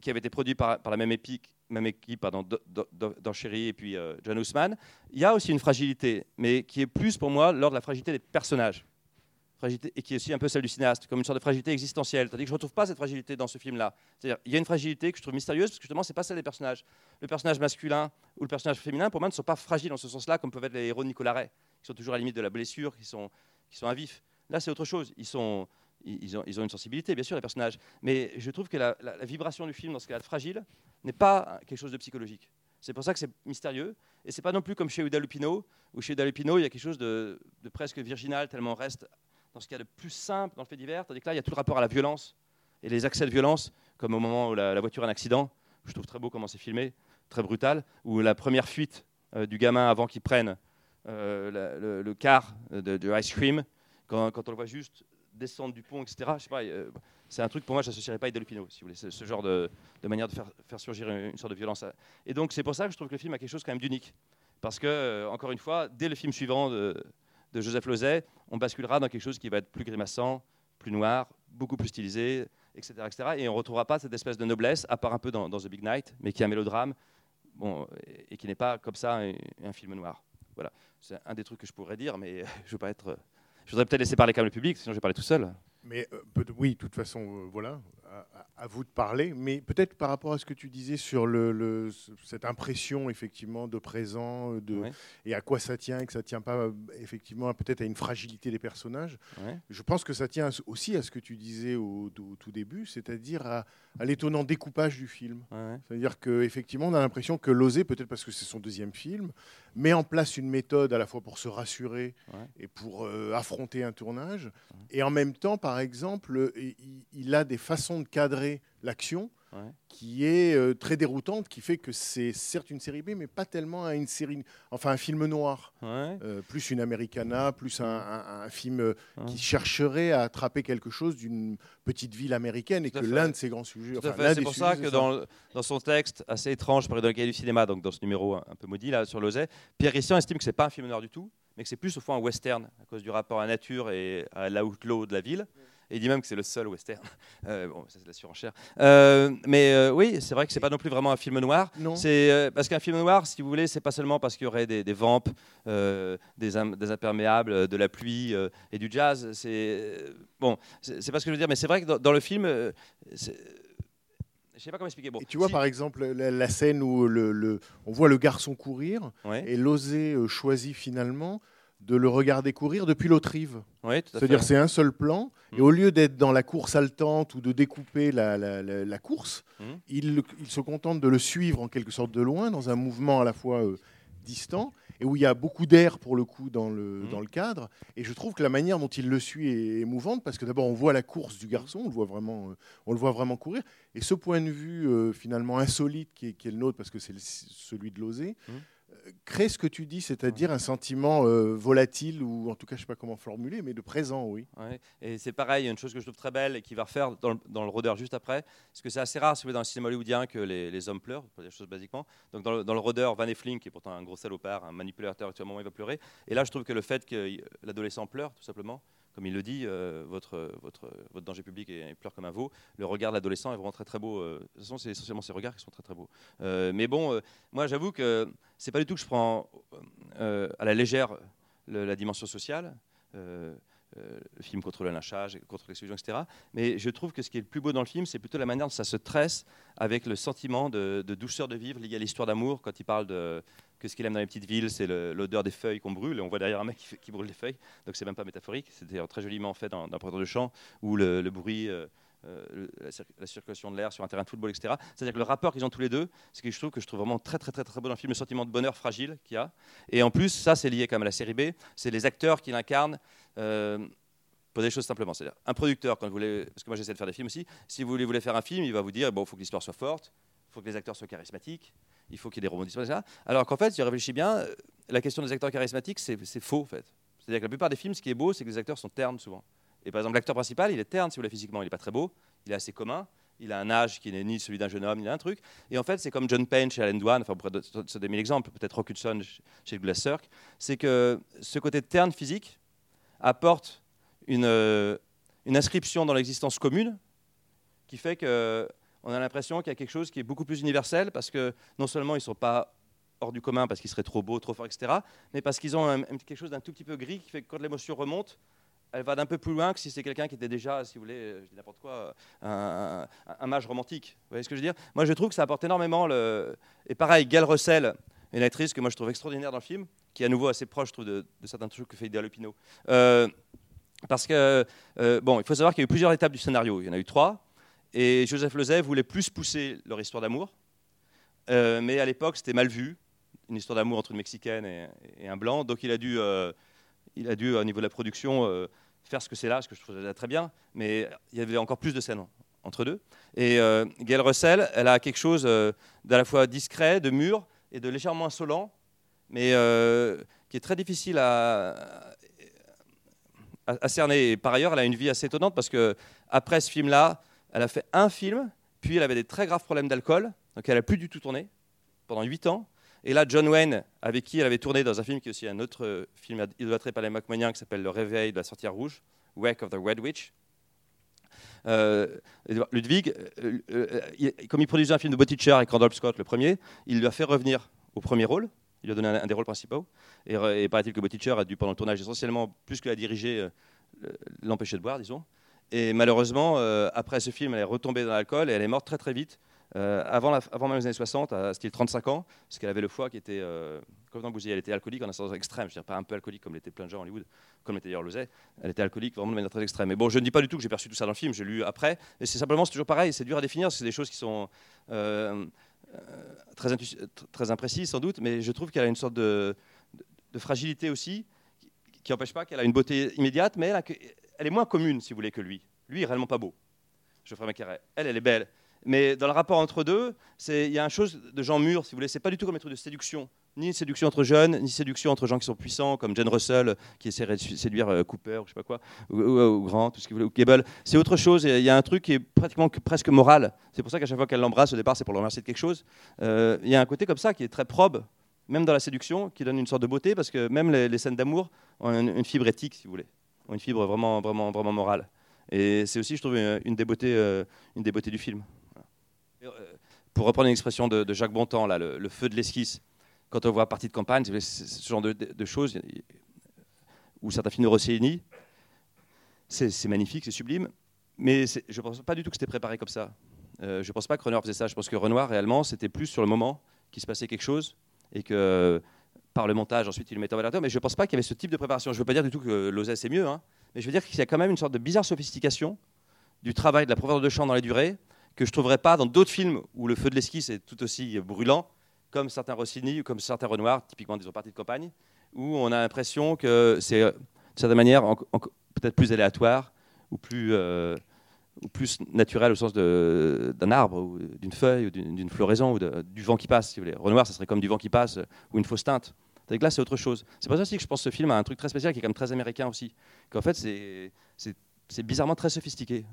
qui avait été produit par, la même, équipe, pardon, et puis John Houseman. Il y a aussi une fragilité, mais qui est plus pour moi lors de la fragilité des personnages. Et qui est aussi un peu celle du cinéaste, comme une sorte de fragilité existentielle. Tandis que je ne retrouve pas cette fragilité dans ce film-là. C'est-à-dire, il y a une fragilité que je trouve mystérieuse, parce que justement, ce n'est pas celle des personnages. Le personnage masculin ou le personnage féminin, pour moi, ne sont pas fragiles dans ce sens-là, comme peuvent être les héros de Nicolas Ray, qui sont toujours à la limite de la blessure, qui sont, qui sont à vif. Là, c'est autre chose. Ils sont, ils, ont, ils ont une sensibilité, bien sûr, les personnages. Mais je trouve que la, vibration du film, dans ce cas-là de fragile, n'est pas quelque chose de psychologique. C'est pour ça que c'est mystérieux. Et c'est pas non plus comme chez Uda Lupino, où chez Uda Lupino, il y a quelque chose de, de presque virginal, tellement on reste dans ce qu'il y a de plus simple dans le fait divers, tandis que là, il y a tout le rapport à la violence et les accès de violence, comme au moment où la, la voiture a un accident. Je trouve très beau comment c'est filmé, très brutal, où la première fuite euh, du gamin avant qu'il prenne euh, le, le car de, de Ice Cream, quand, on le voit juste descendre du pont, etc. Je sais pas, euh, c'est un truc pour moi, je n'associerais pas à Ida Lupino, si vous voulez, ce, genre de, manière de faire, faire surgir une, sorte de violence. Et donc c'est pour ça que je trouve que le film a quelque chose quand même d'unique. Parce que, euh, encore une fois, dès le film suivant de, Joseph Lozay, on basculera dans quelque chose qui va être plus grimaçant, plus noir, beaucoup plus stylisé, etc. etc. et on ne retrouvera pas cette espèce de noblesse, à part un peu dans, The Big Night, mais qui est un mélodrame, bon, et, qui n'est pas comme ça un film noir. Voilà, c'est un des trucs que je pourrais dire, mais je veux pas être. Je voudrais peut-être laisser parler quand le public, sinon je vais parler tout seul. Mais euh, oui, de toute façon, euh, voilà, à, vous de parler. Mais peut-être par rapport à ce que tu disais sur le, le- ce- cette impression effectivement de présent, de, Ouais. et à quoi ça tient, et que ça tient pas effectivement peut-être à une fragilité des personnages. Ouais. Je pense que ça tient aussi à ce que tu disais au, au tout début, c'est-à-dire à, à l'étonnant découpage du film. Ouais. C'est-à-dire qu'effectivement, on a l'impression que Lozé, peut-être parce que c'est son deuxième film, met en place une méthode à la fois pour se rassurer et pour euh, affronter un tournage. Et en même temps, par exemple, il, il a des façons de cadrer l'action Ouais. qui est euh, très déroutante, qui fait que c'est certes une série B, mais pas tellement une série, enfin un film noir. Ouais. Euh, plus une Americana, plus un, un- un film euh, Ouais. qui chercherait à attraper quelque chose d'une petite ville américaine et que l'un de ses grands sujets. Enfin, C'est pour ça que dans, dans son texte assez étrange paru dans le cahier du cinéma, donc dans ce numéro un, un peu maudit là sur Lozay, Pierre Rissian estime que c'est pas un film noir du tout, mais que c'est plus au fond un western à cause du rapport à la nature et à l'outlaw de la ville. Et il dit même que c'est le seul western. Euh, bon, ça c'est de la surenchère. Euh, mais euh, oui, c'est vrai que c'est pas non plus vraiment un film noir. Non. C'est parce qu'un film noir, si vous voulez, c'est pas seulement parce qu'il y aurait des, des vampes, des, im- des imperméables, de la pluie et du jazz. C'est bon, c'est pas ce que je veux dire, mais c'est vrai que dans, dans le film, je sais pas comment expliquer. Bon, Et tu vois, si- par exemple, la, la scène où le, le- on voit le garçon courir Ouais. et euh, choisit finalement de le regarder courir depuis l'autre rive. Oui, C'est-à-dire c'est un seul plan, et Mm. au lieu d'être dans la course haletante ou de découper la, la- la- la course, Mm. il, se contente de le suivre en quelque sorte de loin, dans un mouvement à la fois euh, distant, et où il y a beaucoup d'air pour le coup dans le, Mm. dans le cadre. Et je trouve que la manière dont il le suit est émouvante, parce que d'abord on voit la course du garçon, on le voit vraiment, euh, on le voit vraiment courir, et ce point de vue euh, finalement insolite qui est, qui est le nôtre, parce que c'est celui de l'oser, Mm. Crée ce que tu dis, c'est-à-dire un sentiment euh, volatile, ou en tout cas je sais pas comment formuler, mais de présent, oui. Ouais. Et c'est pareil, une chose que je trouve très belle et qui va refaire dans le, dans le Rôdeur juste après, parce que c'est assez rare, si vous dans le cinéma hollywoodien, que les, les hommes pleurent, pour dire les choses basiquement. Donc dans le, dans le Rôdeur, Van Effling, qui est pourtant un gros salopard, un manipulateur, moment il va pleurer. Et là, je trouve que le fait que y- l'adolescent pleure, tout simplement, comme il le dit, euh, votre, votre, votre danger public est, il pleure comme un veau. Le regard de l'adolescent est vraiment très très beau. de toute façon, c'est essentiellement ses regards qui sont très très beaux. Euh, mais bon, euh, moi j'avoue que c'est pas du tout que je prends à la légère la dimension sociale. Le film contre le lynchage, contre l'exclusion, etc. Mais je trouve que ce qui est le plus beau dans le film, c'est plutôt la manière dont ça se tresse avec le sentiment de, de douceur de vivre lié à l'histoire d'amour. Quand il parle de ce qu'il aime dans les petites villes, c'est l'odeur des feuilles qu'on brûle. On voit derrière un mec qui, brûle des feuilles. Donc c'est même pas métaphorique. C'était très joliment fait dans, dans porteur de chant où le, bruit. euh, euh, la, cir- la circulation de l'air sur un terrain de football, etc. C'est-à-dire que le rapport qu'ils ont tous les deux, c'est quelque chose que je trouve vraiment très très très très beau dans le film, le sentiment de bonheur fragile qu'il y a. Et en plus, ça c'est lié quand même à la série B, c'est les acteurs qui l'incarnent. euh, pour des choses simplement. C'est-à-dire, un producteur, quand vous voulez, parce que moi j'essaie de faire des films aussi, si vous voulez, voulez faire un film, il va vous dire bon, il faut que l'histoire soit forte, il faut que les acteurs soient charismatiques, il faut qu'il y ait des rebondissements, etc. Alors qu'en fait, si on réfléchit bien, euh, la question des acteurs charismatiques, c'est faux en fait. C'est-à-dire que la plupart des films, ce qui est beau, c'est que les acteurs sont ternes souvent. Et par exemple, l'acteur principal, il est terne, si vous voulez, physiquement, il n'est pas très beau, il est assez commun, il a un âge qui n'est ni celui d'un jeune homme, ni d'un truc. Et en fait, c'est comme John Payne chez Alan Dwan, enfin, on pourrait se donner mille exemples, peut-être Rock Hudson chez Glass Cirque, c'est que ce côté terne physique apporte une, euh, une inscription dans l'existence commune qui fait que on a l'impression qu'il y a quelque chose qui est beaucoup plus universel parce que non seulement ils ne sont pas hors du commun parce qu'ils seraient trop beaux, trop forts, etc., mais parce qu'ils ont quelque chose d'un tout petit peu gris qui fait que quand l'émotion remonte, elle va d'un peu plus loin que si c'est quelqu'un qui était déjà, si vous voulez, euh, je dis n'importe quoi, un, un- mage romantique. Vous voyez ce que je veux dire? Moi, je trouve que ça apporte énormément. Et pareil, Gail Russell, une actrice que moi je trouve extraordinaire dans le film, qui est à nouveau assez proche, je trouve, de, certains trucs que fait Ida Lupino. Euh, Parce que, euh, bon, il faut savoir qu'il y a eu plusieurs étapes du scénario. Il y en a eu trois. Et Joseph Lezay voulait plus pousser leur histoire d'amour. Euh, mais à l'époque, c'était mal vu. Une histoire d'amour entre une Mexicaine et, un Blanc. Donc il a dû, euh, il a dû au niveau de la production, euh, faire ce que c'est là, ce que je trouve très bien. Mais il y avait encore plus de scènes en- entre deux. Et Gail Russell, elle a quelque chose d'à la fois discret, de mûr et de légèrement insolent, mais qui est très difficile à cerner. Et par ailleurs, elle a une vie assez étonnante parce que après ce film-là, elle a fait un film, puis elle avait des très graves problèmes d'alcool, donc elle a plus du tout tourné pendant 8 ans. Et là, John Wayne, avec qui elle avait tourné dans un film qui est aussi un autre euh, film idolâtré par les Macmoniens qui s'appelle Le Réveil de la sorcière rouge, Wake of the Red Witch. Euh, Ludwig, euh, comme il produisait un film de Botticher avec Randolph Scott, le premier, il lui a fait revenir au premier rôle. Il lui a donné un, des rôles principaux. Et, paraît-il que Botticher a dû, pendant le tournage, essentiellement, plus que la diriger, le- l'empêcher de boire, disons. Et malheureusement, euh, après ce film, elle est retombée dans l'alcool et elle est morte très très vite. euh, avant, même les années 60, à style 35 ans, parce qu'elle avait le foie qui était euh, complètement bousillé. Elle était alcoolique en un sens extrême, je veux dire pas un peu alcoolique comme l'étaient plein de gens à Hollywood, comme l'était d'ailleurs Lozay. Elle était alcoolique vraiment de manière très extrême. Mais bon, je ne dis pas du tout que j'ai perçu tout ça dans le film, j'ai lu après. Et c'est simplement, c'est toujours pareil, c'est dur à définir, c'est des choses qui sont euh, très, très imprécises sans doute, mais je trouve qu'elle a une sorte de, fragilité aussi, qui n'empêche pas qu'elle a une beauté immédiate, mais elle, a elle est moins commune, si vous voulez, que lui. Lui, est réellement pas beau. Geoffrey Macaret. Elle, elle est belle. Mais dans le rapport entre deux, il y a une chose de gens mûrs, si vous voulez. C'est pas du tout comme un truc de séduction. Ni séduction entre jeunes, ni séduction entre gens qui sont puissants, comme Jane Russell, qui essaierait de séduire euh, Cooper, ou je sais pas quoi, ou, Grant, qu'il voulait, ou Gable. C'est autre chose. Il y a un truc qui est pratiquement que- presque moral. C'est pour ça qu'à chaque fois qu'elle l'embrasse, au départ, c'est pour le remercier de quelque chose. Euh, il y a un côté comme ça qui est très probe, même dans la séduction, qui donne une sorte de beauté, parce que même les, scènes d'amour ont une fibre éthique, si vous voulez, ont une fibre vraiment, vraiment, vraiment morale. Et c'est aussi, je trouve, une, des beautés, euh, une des beautés du film. Euh, pour reprendre une expression de, Jacques Bontemps, là, le, feu de l'esquisse, quand on voit partie de campagne, ce genre de, choses, ou certains films de Rossellini, c'est magnifique, c'est sublime, mais je ne pense pas du tout que c'était préparé comme ça. Euh, je ne pense pas que Renoir faisait ça. Je pense que Renoir, réellement, c'était plus sur le moment qu'il se passait quelque chose et que par le montage, ensuite, il le mettait en valeur. Mais je ne pense pas qu'il y avait ce type de préparation. Je ne veux pas dire du tout que Lozès c'est mieux, hein, mais je veux dire qu'il y a quand même une sorte de bizarre sophistication du travail de la profondeur de champ dans les durées que je ne trouverais pas dans d'autres films où le feu de l'esquisse est tout aussi brûlant, comme certains Rossini ou comme certains Renoir, typiquement des parties de campagne, où on a l'impression que c'est, euh, d'une certaine manière, peut-être plus aléatoire ou plus, euh, naturel au sens de- d'un arbre ou d'une feuille ou d'une floraison ou de- du vent qui passe. Renoir, ça serait comme du vent qui passe ou une fausse teinte. Tandis que là, c'est autre chose. C'est pour ça aussi que je pense que ce film a un truc très spécial qui est quand même très américain aussi. Qu'en fait, c'est- bizarrement très sophistiqué.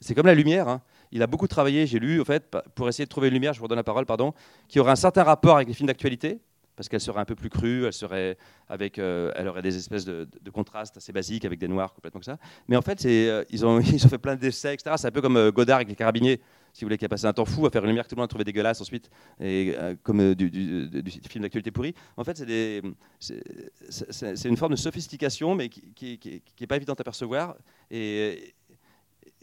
C'est comme la lumière. hein. Il a beaucoup travaillé, j'ai lu, en fait, pour essayer de trouver une lumière, je vous redonne la parole, pardon, qui aurait un certain rapport avec les films d'actualité, parce qu'elle serait un peu plus crue, elle, serait avec, euh, elle aurait des espèces de, contrastes assez basiques avec des noirs complètement comme ça. Mais en fait, euh, ils, ont, ils ont fait plein d'essais, etc. C'est un peu comme euh, Godard avec les carabiniers, si vous voulez, qui a passé un temps fou à faire une lumière que tout le monde a trouvé dégueulasse ensuite, et, euh, comme euh, du, film d'actualité pourri. En fait, c'est, une forme de sophistication, mais qui n'est pas évidente à percevoir. Et,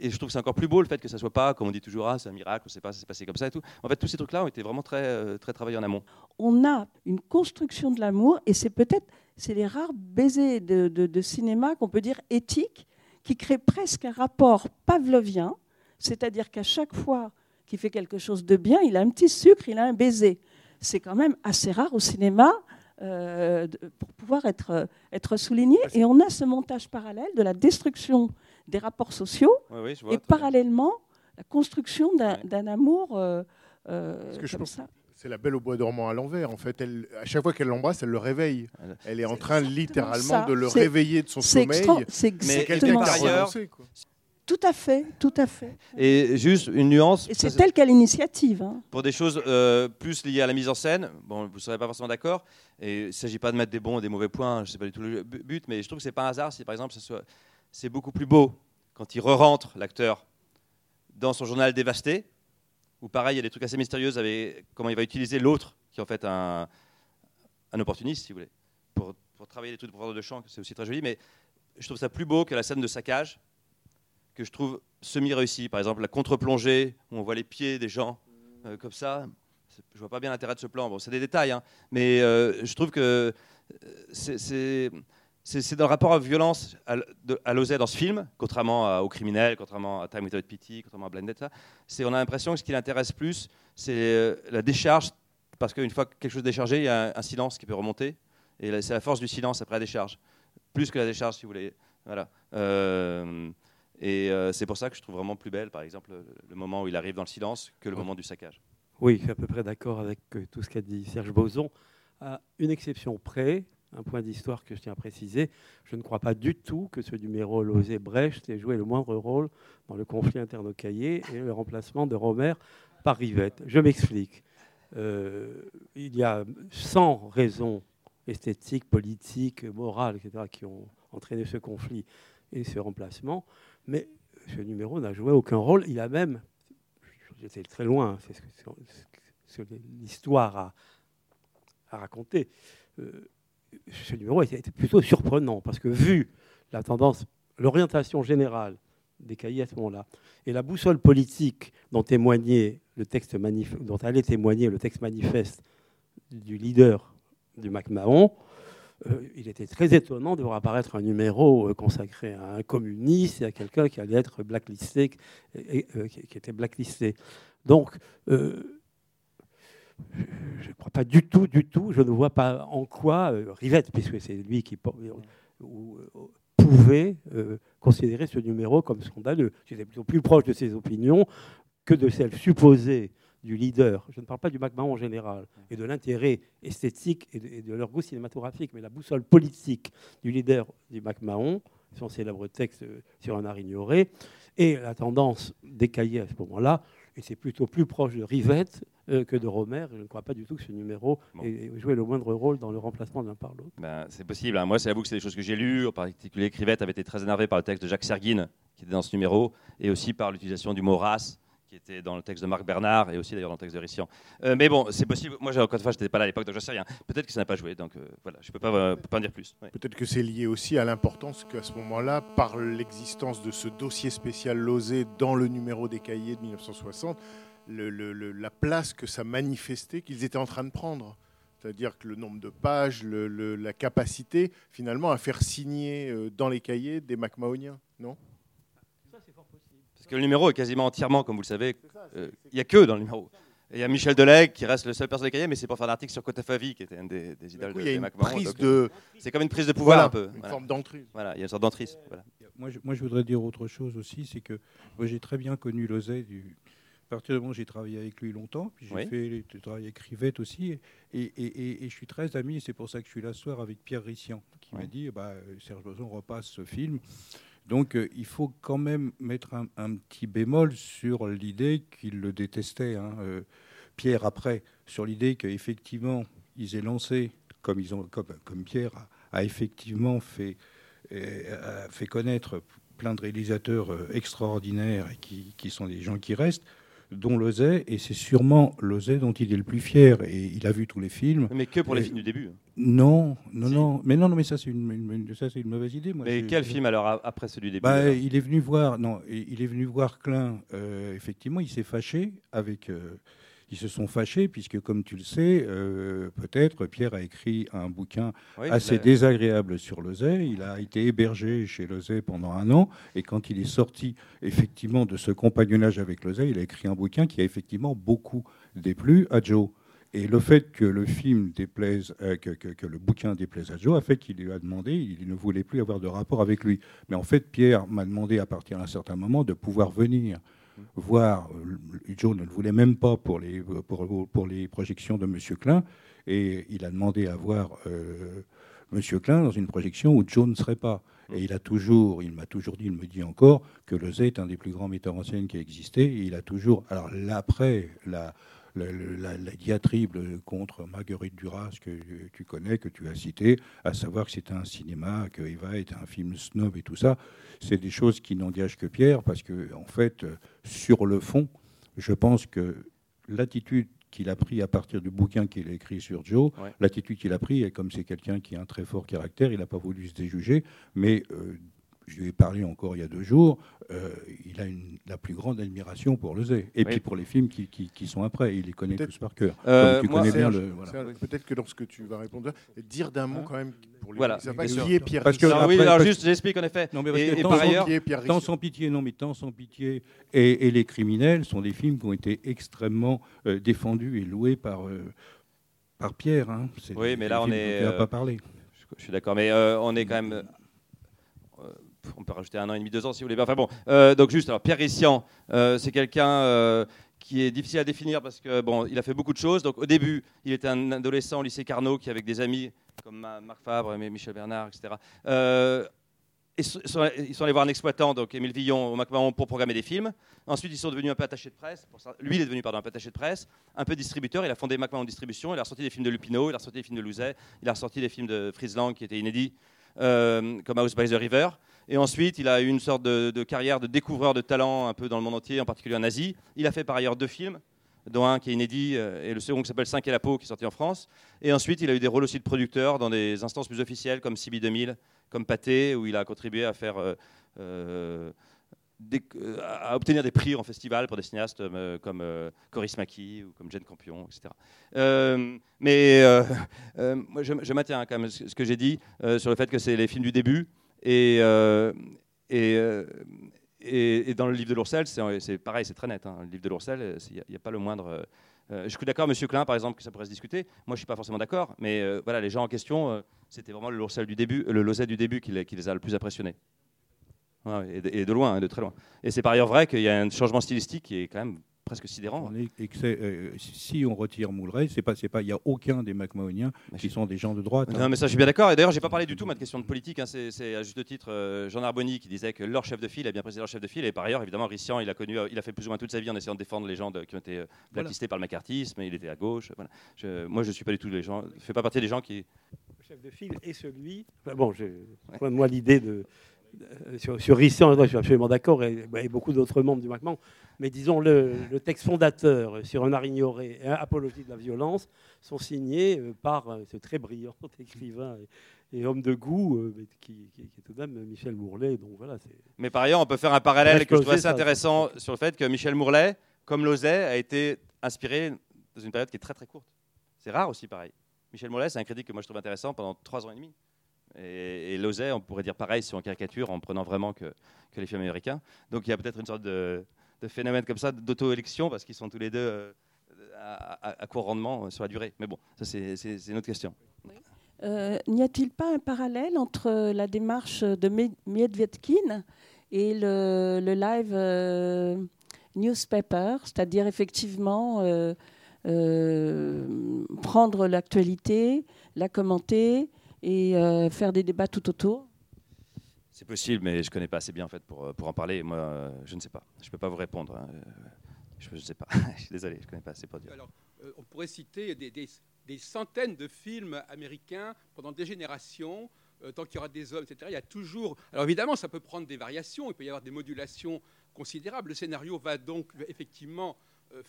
je trouve que c'est encore plus beau le fait que ça soit pas, comme on dit toujours, ah, c'est un miracle, on sait pas, ça s'est passé comme ça et tout. En fait, tous ces trucs-là ont été vraiment très, euh, très travaillés en amont. on a une construction de l'amour et c'est peut-être les rares baisers de cinéma qu'on peut dire éthiques qui créent presque un rapport pavlovien, c'est-à-dire qu'à chaque fois qu'il fait quelque chose de bien, il a un petit sucre, il a un baiser. C'est quand même assez rare au cinéma euh, pour pouvoir être, euh, être souligné. Et on a ce montage parallèle de la destruction des rapports sociaux Oui, oui, je vois. et bien. parallèlement la construction d'un Ouais. amour euh, euh, que comme ça. C'est la belle au bois dormant à l'envers. En fait, elle, à chaque fois qu'elle l'embrasse, elle le réveille. Elle est en train littéralement ça. de le réveiller de son C'est sommeil. c'est quelqu'un qui a renoncé. quoi. Tout à fait, tout à fait. Et juste une nuance. Et c'est elle qui a l'initiative. hein. Pour des choses euh, plus liées à la mise en scène, bon, vous ne serez pas forcément d'accord. Et il ne s'agit pas de mettre des bons et des mauvais points, je sais pas du tout le bu- but, mais je trouve que c'est pas un hasard si par exemple c'est beaucoup plus beau quand il re-rentre l'acteur dans son journal dévasté, où pareil il y a des trucs assez mystérieux avec comment il va utiliser l'autre, qui est en fait un, un opportuniste, si vous voulez, pour, pour travailler des trucs de profondeur de champ, c'est aussi très joli, mais je trouve ça plus beau que la scène de saccage, que je trouve semi-réussie. Par exemple, la contre-plongée, où on voit les pieds des gens euh, comme ça. Je vois pas bien l'intérêt de ce plan. Bon, c'est des détails, hein, mais euh, je trouve que euh, c'est- dans le rapport à violence à, l'osé dans ce film, contrairement aux criminels, contrairement à Time Without Pity, contrairement à Blended, c'est on a l'impression que ce qui l'intéresse plus, c'est la décharge, parce qu'une fois que quelque chose est déchargé, il y a un, silence qui peut remonter, et c'est la force du silence après la décharge, plus que la décharge, si vous voulez. Voilà. Et euh, c'est pour ça que je trouve vraiment plus belle, par exemple, le, moment où il arrive dans le silence que le moment du saccage. Oui, je suis à peu près d'accord avec euh, tout ce qu'a dit Serge Boson. À une exception près, un point d'histoire que je tiens à préciser, je ne crois pas du tout que ce numéro Lozé-Brecht ait joué le moindre rôle dans le conflit interne au cahier et le remplacement de Romer par Rivette. Je m'explique. Euh, il y a 100 raisons esthétiques, politiques, morales, etc., qui ont entraîné ce conflit et ce remplacement, mais ce numéro n'a joué aucun rôle. Il a même j'étais très loin, c'est ce que, l'histoire a, a raconté. Euh, ce numéro était, plutôt surprenant parce que vu la tendance, l'orientation générale des cahiers à ce moment-là et la boussole politique dont témoignait le texte dont allait témoigner le texte manifeste du leader du MacMahon, il était très étonnant de voir apparaître un numéro euh, consacré à un communiste et à quelqu'un qui allait être blacklisté, euh, qui, qui était blacklisté. Donc, euh, je ne crois pas du tout, du tout, je ne vois pas en quoi euh, Rivette, puisque c'est lui qui euh, euh, pouvait euh, considérer ce numéro comme scandaleux. J'étais plutôt plus proche de ses opinions que de celles supposées du leader. Je ne parle pas du MacMahon en général et de l'intérêt esthétique et de, et de leur goût cinématographique, mais la boussole politique du leader du MacMahon, son célèbre texte euh, sur un art ignoré, et la tendance décaillée à ce moment-là, et c'est plutôt plus proche de Rivette euh, que de Romer. Je ne crois pas du tout que ce numéro Bon. ait joué le moindre rôle dans le remplacement de l'un par l'autre. Ben, c'est possible. hein. Moi, c'est avoue que c'est des choses que j'ai lues. En particulier, Crivette avait été très énervé par le texte de Jacques Serguine, qui était dans ce numéro, et aussi par l'utilisation du mot race, qui était dans le texte de Marc Bernard, et aussi d'ailleurs dans le texte de Rissian. Euh, mais bon, c'est possible. Moi, encore une fois, je n'étais pas là à l'époque, donc je sais rien. Peut-être que ça n'a pas joué, donc euh, voilà, je ne peux pas, euh, peux pas en dire plus. Peut-être que c'est lié aussi à l'importance qu'à ce moment-là, par l'existence de ce dossier spécial Lozé dans le numéro des cahiers de 1960, le- le- le- la place que ça manifestait qu'ils étaient en train de prendre. C'est-à-dire que le nombre de pages, la capacité finalement à faire signer dans les cahiers des MacMahoniens, non? Que le numéro est quasiment entièrement, comme vous le savez, euh, il n'y a que dans le numéro. Il y a Michel Delegue qui reste le seul personnage des cahiers, mais c'est pour faire un article sur Kotafavi, qui était un des, des idoles coup, de, il y a des une MacMahon, prise donc, de, C'est comme une prise de pouvoir voilà, un peu. une Voilà. forme d'entrée. Voilà, il y a une sorte d'entrise. Voilà. Moi je, moi, je voudrais dire autre chose aussi, c'est que moi, j'ai très bien connu Lozay. Du, à partir du moment où j'ai travaillé avec lui longtemps, puis j'ai Oui. fait j'ai travaillé avec Rivette aussi, et, et, et- et je suis très ami, et c'est pour ça que je suis là ce soir avec Pierre Rissian, qui m'a dit, bah, euh, Serge Boson repasse ce film. Donc euh, il faut quand même mettre un, petit bémol sur l'idée qu'il le détestait. hein, euh, Pierre après, sur l'idée qu'effectivement, ils aient lancé, comme, Pierre a, effectivement fait, euh, fait connaître plein de réalisateurs extraordinaires et qui sont des gens qui restent, dont Lozay, et c'est sûrement Lozay dont il est le plus fier. Et il a vu tous les films. Mais que pour les films du début. Non, non, Si. non. Mais non, non, mais ça, c'est une, une- une- ça, c'est une mauvaise idée. Moi, Mais quel film alors après celui du début bah, il est venu voir, non, il est venu voir Klein. euh, effectivement, il s'est fâché avec. euh, ils se sont fâchés puisque, comme tu le sais, euh, peut-être Pierre a écrit un bouquin Oui, assez désagréable sur Lozay. Il a été hébergé chez Lozay pendant un an et quand il est sorti effectivement de ce compagnonnage avec Lozay, il a écrit un bouquin qui a effectivement beaucoup déplu à Joe. Et le fait que le film déplaise, euh, que, que- que le bouquin déplaise à Joe a fait qu'il lui a demandé, il ne voulait plus avoir de rapport avec lui. Mais en fait, Pierre m'a demandé à partir d'un certain moment de pouvoir venir voir. euh, Joe ne le voulait même pas pour les, pour, pour les projections de Monsieur Klein. Et il a demandé à voir euh, Monsieur Klein dans une projection où Joe ne serait pas. Et il a toujours, il m'a toujours dit, il me dit encore, que Lozay est un des plus grands metteurs en scène qui a existé. Et il a toujours. Alors là, après, la, la, la- la diatribe contre Marguerite Duras, que tu connais, que tu as cité, à savoir que c'est un cinéma, que Eva est un film snob et tout ça, c'est des choses qui n'engagent que Pierre, parce que, en fait, sur le fond, je pense que l'attitude qu'il a pris à partir du bouquin qu'il a écrit sur Joe, Ouais. l'attitude qu'il a pris, et comme c'est quelqu'un qui a un très fort caractère, il n'a pas voulu se déjuger, mais euh, je lui ai parlé encore il y a deux jours, euh, il a une, la plus grande admiration pour Lezay. Et Oui. puis pour les films qui, qui- qui sont après, il les connaît tous par cœur. Euh, moi, bien le. voilà. Peut-être que lorsque tu vas répondre, dire d'un mot Hein quand même pour les Voilà, qui est Pierre Parce que- oui, alors juste, j'explique en effet. Non, mais parce et, que et par sans ailleurs, Tant sans pitié, non, mais Tant sans pitié et, et Les criminels sont des films qui ont été extrêmement euh, défendus et loués par, euh, par Pierre. hein. Oui, mais là, on est, dont il n'a pas parlé. je, je suis d'accord, mais euh, on est quand même. On peut rajouter un an et demi, deux ans si vous voulez. Enfin bon, euh, donc juste, alors Pierre Rissian, euh, c'est quelqu'un euh, qui est difficile à définir parce que bon, il a fait beaucoup de choses. Donc au début, il était un adolescent au lycée Carnot qui, avec des amis comme Ma- Marc Fabre, Michel Bernard, etc. Euh, ils sont, allés voir un exploitant, donc Émile Villon, au McMahon, pour programmer des films. Ensuite, ils sont devenus un peu attachés de presse. Lui, il est devenu pardon, un peu attaché de presse, un peu distributeur. Il a fondé McMahon Distribution. Il a ressorti des films de Lupino, il a ressorti des films de Louzet, il a ressorti des films de Friesland qui étaient inédits, comme House by the River. Et ensuite, il a eu une sorte de, carrière de découvreur de talent un peu dans le monde entier, en particulier en Asie. Il a fait par ailleurs deux films, dont un qui est inédit euh, et le second qui s'appelle 5 et la peau, qui est sorti en France. Et ensuite, il a eu des rôles aussi de producteur dans des instances plus officielles comme CB 2000, comme Pathé, où il a contribué euh, euh, à obtenir des prix en festival pour des cinéastes comme Coris Maki ou comme Jane Campion, etc. Mais je, je maintiens quand même ce que j'ai dit sur le fait que c'est les films du début. Et, euh, euh, et, et dans le livre de l'Ourcel, c'est pareil, c'est très net. hein. Le livre de l'Ourcel, il n'y a, pas le moindre. euh, euh, je suis d'accord, Monsieur Klein, par exemple, que ça pourrait se discuter. Moi, je suis pas forcément d'accord, mais euh, voilà, les gens en question, euh, c'était vraiment le Lourcel du début, le Lozet du début qui les, qui les a le plus impressionnés. Ouais, et, de, et de loin, hein, de très loin. Et c'est par ailleurs vrai qu'il y a un changement stylistique qui est quand même presque sidérant. C'est, euh, si on retire Moulray, c'est pas, c'est pas, il n'y a aucun des McMahoniens qui sont des gens de droite. Non, hein. mais ça, je suis bien d'accord. Et d'ailleurs, j'ai pas parlé du tout de question de politique. hein. C'est c'est à juste titre euh, Jean Arboni qui disait que leur chef de file a bien précisé leur chef de file. Et par ailleurs, évidemment, Rissian, il a connu, euh, il a fait plus ou moins toute sa vie en essayant de défendre les gens de- qui ont été euh, blacklistés par le macartisme. Il était à gauche. Voilà. Je- moi, je suis pas du tout les gens. Je fais pas partie des gens qui. Le chef de file est celui. Enfin, bon, j'ai moi l'idée de. Euh, Sur, sur je suis absolument d'accord, et, bah, et beaucoup d'autres membres du MACMAN. Mais disons, le, le texte fondateur sur un art ignoré et un apologie de la violence sont signés euh, par euh, ce très brillant écrivain et, et homme de goût, qui, qui- qui est tout de même Michel Mourlet. Donc voilà. Mais par ailleurs, on peut faire un parallèle que je trouve assez ça. intéressant sur le fait que Michel Mourlet, comme Lozet, a été inspiré dans une période qui est très très courte. C'est rare aussi, pareil. Michel Mourlet, c'est un crédit que moi je trouve intéressant pendant trois ans et demi. Et, et on pourrait dire pareil si on caricature en prenant vraiment que, les films américains. Donc il y a peut-être une sorte de, phénomène comme ça d'auto-élection parce qu'ils sont tous les deux euh, à, à- à court rendement euh, sur la durée. Mais bon, ça c'est- une autre question. Euh, N'y a-t-il pas un parallèle entre la démarche de Me- Miedvedkin et le, live newspaper, c'est-à-dire effectivement prendre l'actualité, la commenter et euh, faire des débats tout autour C'est possible, mais je connais pas assez bien en fait pour, euh, pour en parler. Moi, euh, je ne sais pas. Je peux pas vous répondre. hein. Je ne sais pas. je suis désolé, je connais pas assez pour dire. Alors, euh, on pourrait citer des, des- des centaines de films américains pendant des générations. euh, tant qu'il y aura des hommes, etc. Il y a toujours. Alors évidemment, ça peut prendre des variations. Il peut y avoir des modulations considérables. Le scénario va donc effectivement euh,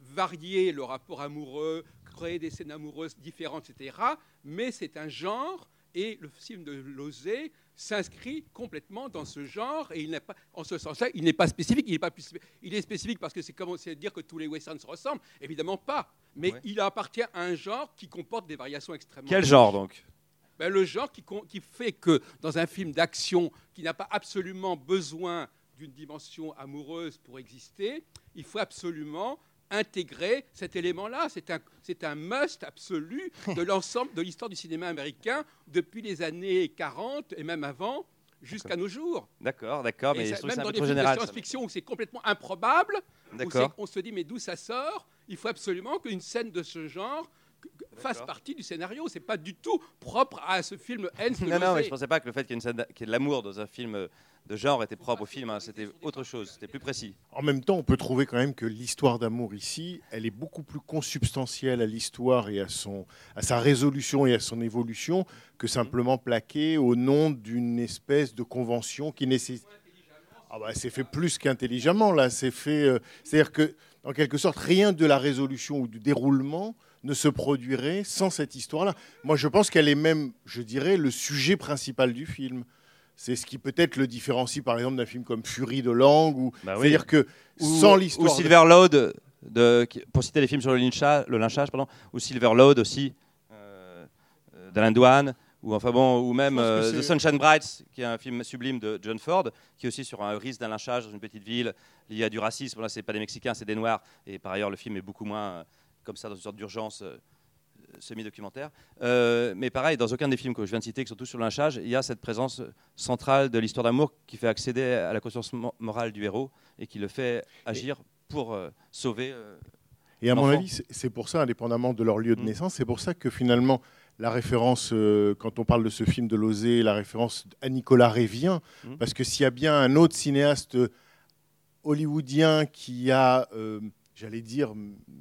varier le rapport amoureux, créer des scènes amoureuses différentes, etc. Mais c'est un genre. Et le film de Lozé s'inscrit complètement dans ce genre, et il n'est pas, en ce sens-là, il n'est pas spécifique. Il est pas plus, il est spécifique parce que c'est comme c'est dire que tous les westerns se ressemblent. Évidemment pas. Mais Ouais. il appartient à un genre qui comporte des variations extrêmement. Quel genre donc? Ben, le genre qui fait que dans un film d'action qui n'a pas absolument besoin d'une dimension amoureuse pour exister, il faut absolument intégrer cet élément-là. C'est un, c'est un must absolu de l'ensemble de l'histoire du cinéma américain depuis les années 40 et même avant jusqu'à nos jours. D'accord, d'accord, mais ça- je même dans des films général. de science-fiction où c'est complètement improbable, où on se dit mais d'où ça sort? Il faut absolument qu'une scène de ce genre fasse partie du scénario. C'est pas du tout propre à ce film Hens Non, non, mais je pensais pas que le fait qu'il y ait une scène d'a- qu'il y ait de l'amour dans un film de genre était propre au film. hein. C'était autre chose, c'était plus précis. En même temps, on peut trouver quand même que l'histoire d'amour ici, elle est beaucoup plus consubstantielle à l'histoire et à, son, à sa résolution et à son évolution que simplement plaquée au nom d'une espèce de convention qui nécessite. Ah bah, c'est fait plus qu'intelligemment là. C'est fait. euh, C'est-à-dire que, en quelque sorte, rien de la résolution ou du déroulement ne se produirait sans cette histoire-là. Moi, je pense qu'elle est même, je dirais, le sujet principal du film. C'est ce qui peut-être le différencie par exemple d'un film comme Fury de Langue, ou Bah oui. c'est-à-dire que Ou- sans l'histoire. Ou de- Silver Load, de, qui- pour citer les films sur le lynchage, le lynchage pardon, ou Silver Load aussi, euh, d'Alain Douane, ou, enfin bon, ou même euh, The Sunshine Brights, qui est un film sublime de John Ford, qui est aussi sur un risque d'un lynchage dans une petite ville lié à du racisme. Là, c'est pas des Mexicains, c'est des Noirs. Et par ailleurs, le film est beaucoup moins euh, comme ça, dans une sorte d'urgence euh, semi-documentaire. Euh, mais pareil, dans aucun des films que je viens de citer, qui sont tous sur le lynchage, il y a cette présence centrale de l'histoire d'amour qui fait accéder à la conscience mo- morale du héros et qui le fait agir pour euh, sauver. euh, Et à mon avis, c'est- pour ça, indépendamment de leur lieu de Mm. naissance, c'est pour ça que finalement, la référence, euh, quand on parle de ce film de Lozé, la référence à Nicolas Ray vient, Mm. parce que s'il y a bien un autre cinéaste hollywoodien qui a, euh, j'allais dire,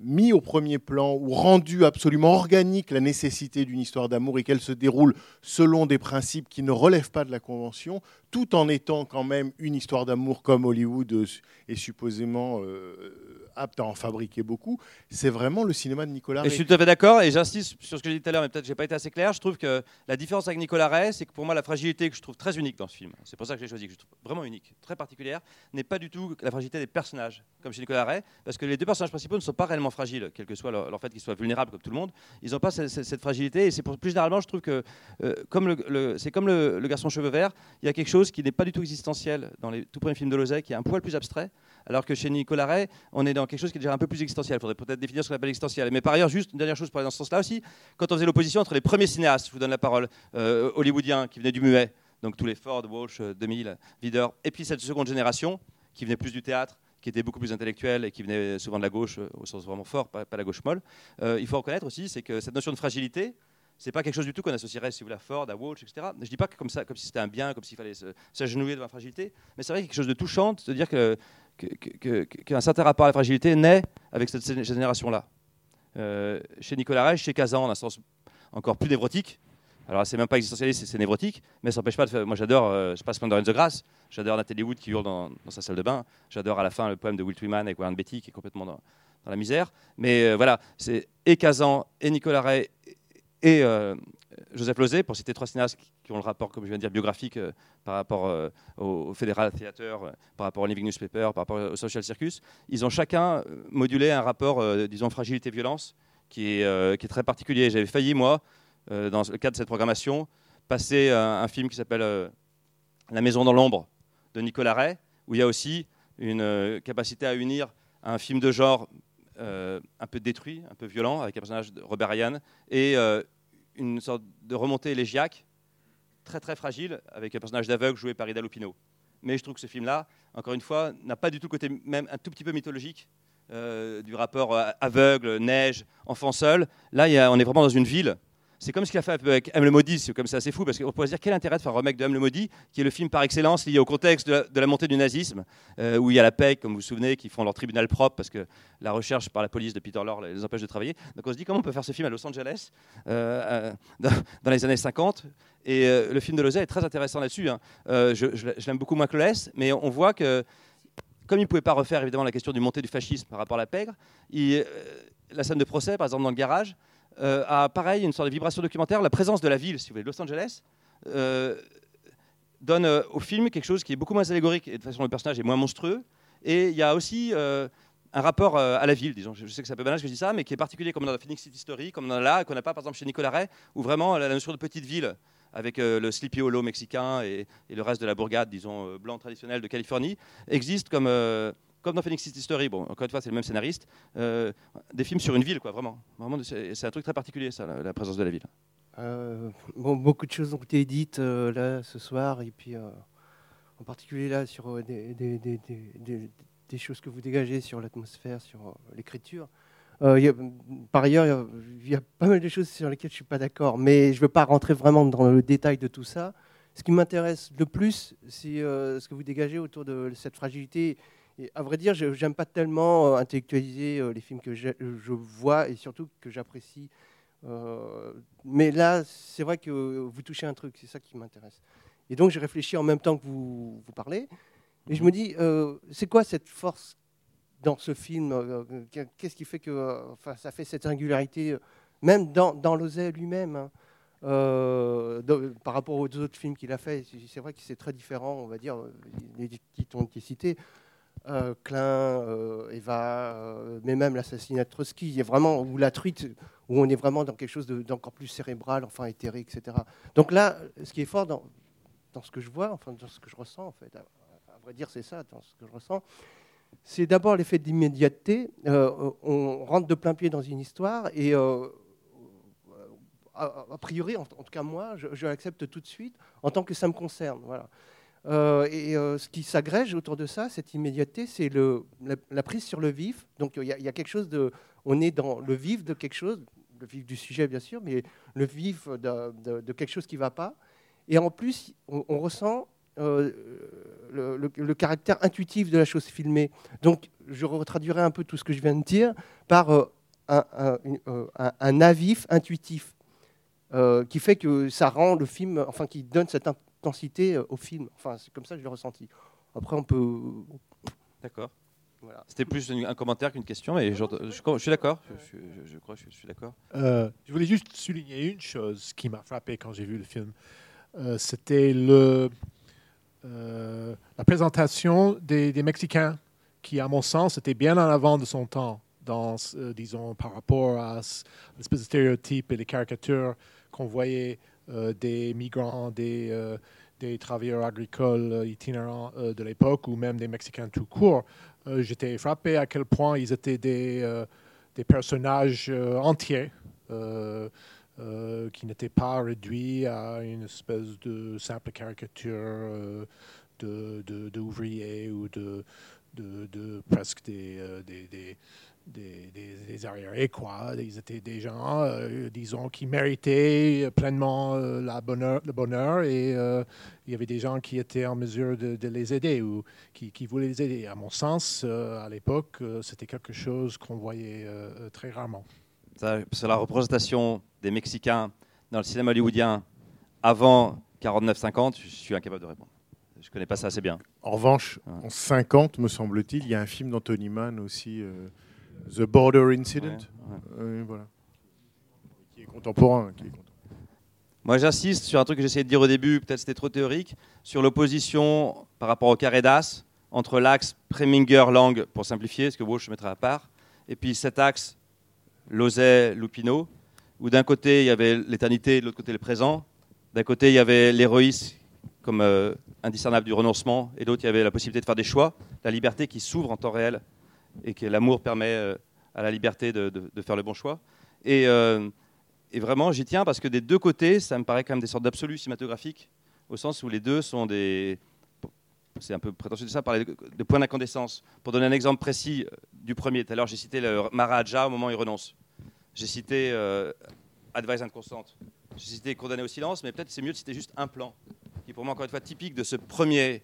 mis au premier plan ou rendu absolument organique la nécessité d'une histoire d'amour et qu'elle se déroule selon des principes qui ne relèvent pas de la convention, tout en étant quand même une histoire d'amour comme Hollywood euh, est supposément euh, apte à en fabriquer beaucoup, c'est vraiment le cinéma de Nicolas Et Ray. je suis tout à fait d'accord, et j'insiste sur ce que j'ai dit tout à l'heure, mais peut-être que j'ai pas été assez clair. Je trouve que la différence avec Nicolas Ray, c'est que pour moi, la fragilité que je trouve très unique dans ce film, c'est pour ça que j'ai choisi, que je trouve vraiment unique, très particulière, n'est pas du tout la fragilité des personnages, comme chez Nicolas Ray, parce que les deux personnages principaux ne sont pas réellement fragiles, quel que soit leur, leur fait qu'ils soient vulnérables comme tout le monde. Ils n'ont pas cette, fragilité, et c'est plus généralement, je trouve que euh, comme le, le- c'est comme le, le garçon cheveux verts, il y a quelque chose qui n'est pas du tout existentiel dans les tout premiers films de Lozay, qui est un poil plus abstrait, alors que chez Nicolas Ray, on est dans quelque chose qui est déjà un peu plus existentiel. Il faudrait peut-être définir ce qu'on appelle existentiel. Mais par ailleurs, juste une dernière chose pour aller dans ce sens-là aussi, quand on faisait l'opposition entre les premiers cinéastes, je vous donne la parole, euh, hollywoodiens qui venaient du muet, donc tous les Ford, Walsh, euh, 2000, Vidor, et puis cette seconde génération qui venait plus du théâtre, qui était beaucoup plus intellectuelle et qui venait souvent de la gauche, euh, au sens vraiment fort, pas, la gauche molle. Euh, il faut reconnaître aussi, c'est que cette notion de fragilité, c'est pas quelque chose du tout qu'on associerait, si vous voulez, à Ford, à Walsh, etc. Je dis pas que comme ça, comme si c'était un bien, comme s'il fallait s'agenouiller devant la fragilité, mais c'est vrai quelque chose de touchant de dire que- qu'un certain rapport à la fragilité naît avec cette gé- génération-là. Euh, chez Nicolas Reich, chez Kazan, d'un sens encore plus névrotique. Alors, c'est même pas existentialiste, c'est- névrotique, mais ça n'empêche pas de faire. Moi, j'adore, euh, je passe Splendor in the Grass, j'adore Nathalie Wood qui hurle dans, sa salle de bain, j'adore à la fin le poème de Will Twyman avec Warren Beatty qui est complètement dans, la misère. Mais euh, voilà, c'est et Kazan, et Nicolas Ray, et euh, Joseph Lozé, pour citer trois cinéastes qui- ont le rapport, comme je viens de dire, biographique euh, par rapport euh, au, Federal Theatre, euh, par rapport au Living Newspaper, par rapport au Social Circus, ils ont chacun modulé un rapport, disons, fragilité-violence qui est, très particulier. J'avais failli, moi, dans le cadre de cette programmation, passer un, un film qui s'appelle La Maison dans l'ombre de Nicolas Ray, où il y a aussi une capacité à unir un film de genre un peu détruit, un peu violent, avec un personnage de Robert Ryan, et une sorte de remontée élégiaque, très très fragile, avec un personnage d'aveugle joué par Ida Lupino. Mais je trouve que ce film-là, encore une fois, n'a pas du tout le côté même un tout petit peu mythologique euh, du rapport euh, aveugle, neige, enfant seul. Là, on est vraiment dans une ville. C'est comme ce qu'il a fait avec M le Maudit, c'est comme c'est assez fou, parce qu'on pourrait se dire quel intérêt de faire un remake de M le Maudit, qui est le film par excellence lié au contexte de la, montée du nazisme, euh, où il y a la PEC, comme vous vous souvenez, qui font leur tribunal propre, parce que la recherche par la police de Peter Lorre les empêche de travailler. Donc on se dit comment on peut faire ce film à Los Angeles, euh, euh, dans, les années 50. Et le film de Lozay est très intéressant là-dessus. hein. Je l'aime beaucoup moins que le S, mais on voit que comme il ne pouvait pas refaire évidemment la question du montée du fascisme par rapport à la pègre, la scène de procès, par exemple dans le garage, euh, a pareil une sorte de vibration documentaire. La présence de la ville, si vous voulez, Los Angeles, euh, donne euh, au film quelque chose qui est beaucoup moins allégorique et de façon le personnage est moins monstrueux. Et il y a aussi un rapport à la ville, disons. Je sais que c'est un peu banal que je dis ça, mais qui est particulier comme dans la Phoenix City Story, comme dans là, qu'on n'a pas par exemple chez Nicolas Ray, où vraiment la notion de petite ville avec le Sleepy Hollow mexicain et, le reste de la bourgade, disons, blanc traditionnel de Californie, existe comme, comme dans Phoenix City Story. Encore une fois, c'est le même scénariste. euh, des films sur une ville, quoi, vraiment. vraiment c'est un truc très particulier, ça, la, présence de la ville. Euh, beaucoup de choses ont été dites euh, là ce soir, et puis en particulier là sur des, choses que vous dégagez sur l'atmosphère, sur l'écriture. Par ailleurs, il y a- pas mal de choses sur lesquelles je ne suis pas d'accord, mais je ne veux pas rentrer vraiment dans le détail de tout ça. Ce qui m'intéresse le plus, c'est ce que vous dégagez autour de cette fragilité. Et à vrai dire, je n'aime pas tellement euh, intellectualiser euh, les films que je, je vois et surtout que j'apprécie. Euh, mais là, c'est vrai que vous touchez un truc, c'est ça qui m'intéresse. Et donc, je réfléchis en même temps que vous, parlez. Et je me dis, euh, c'est quoi cette force dans ce film euh, Qu'est-ce qui fait que euh, enfin, ça fait cette singularité, euh, même dans, dans lui-même hein euh, par rapport aux autres films qu'il a fait. C'est- C'est vrai que c'est très différent, on va dire. Les titres ont été cités. Euh, Klein, euh, Eva, euh, mais même l'assassinat de Trotsky, il vraiment, ou la truite, où on est vraiment dans quelque chose de- d'encore plus cérébral, enfin éthéré, etc. Donc là, ce qui est fort dans, ce que je vois, enfin dans ce que je ressens, en fait, à, vrai dire, c'est ça, dans ce que je ressens, c'est d'abord l'effet d'immédiateté. On rentre de plein pied dans une histoire et a, priori, en, en tout cas moi, je, je l'accepte tout de suite en tant que ça me concerne. Voilà. Euh, et euh, ce qui s'agrège autour de ça, cette immédiateté, c'est la, prise sur le vif. Donc il y, a- quelque chose de, on est dans le vif de quelque chose, le vif du sujet bien sûr, mais le vif de, quelque chose qui ne va pas. Et en plus, on, ressent euh, le, caractère intuitif de la chose filmée. Donc je retraduirai un peu tout ce que je viens de dire par un, un- avif intuitif qui fait que ça rend le film, enfin qui donne cette intensité euh, au film. Enfin, c'est comme ça que je l'ai ressenti. Après, on peut. D'accord. Voilà. C'était plus un commentaire qu'une question, mais je, je- je suis d'accord. Je, je- je crois que je suis d'accord. Euh, je voulais juste souligner une chose qui m'a frappé quand j'ai vu le film. Euh, C'était le, euh, la présentation des, des Mexicains qui, à mon sens, était bien en avant de son temps, dans, euh, disons, par rapport à ce- l'espèce de stéréotypes et les caricatures qu'on voyait des migrants, des, euh, travailleurs agricoles euh, itinérants euh, de l'époque, ou même des Mexicains tout court. Euh, J'étais frappé à quel point ils étaient des, euh, personnages euh, entiers. euh, euh, qui n'étaient pas réduits à une espèce de simple caricature euh, de, de- d'ouvriers ou de, presque euh, des, des, des- des arriérés, quoi. Ils étaient des gens, euh, disons, qui méritaient pleinement euh, la bonheur, le bonheur et euh, il y avait des gens qui étaient en mesure de, de les aider ou qui, qui voulaient les aider. À mon sens, euh, à l'époque, euh, c'était quelque chose qu'on voyait euh, très rarement. Sur la représentation des Mexicains dans le cinéma hollywoodien avant 49-50, je suis incapable de répondre. Je connais pas ça assez bien. En revanche, en 50, me semble-t-il, il y a un film d'Anthony Mann aussi, euh, The Border Incident. Euh, voilà. Qui est contemporain. qui est contemporain. Moi, j'insiste sur un truc que j'essayais de dire au début, peut-être c'était trop théorique, sur l'opposition par rapport au carré d'As entre l'axe Preminger-Lang, pour simplifier, ce que Walsh mettrait à part, et puis cet axe Lozay-Lupino, où d'un côté il y avait l'éternité, de l'autre côté le présent. D'un côté il y avait l'héroïsme comme euh, indiscernable du renoncement, et d'autre il y avait la possibilité de faire des choix, la liberté qui s'ouvre en temps réel, et que l'amour permet euh, à la liberté de, faire le bon choix. Et, euh, et vraiment, j'y tiens parce que des deux côtés, ça me paraît quand même des sortes d'absolus cinématographiques, au sens où les deux sont des. C'est un peu prétentieux de ça, parler de, points d'incandescence. Pour donner un exemple précis euh, du premier, tout à l'heure, j'ai cité le Maharaja au moment où il renonce. J'ai cité Advice and. J'ai cité Condamné au silence, mais peut-être c'est mieux de citer juste un plan, qui est pour moi encore une fois typique de ce premier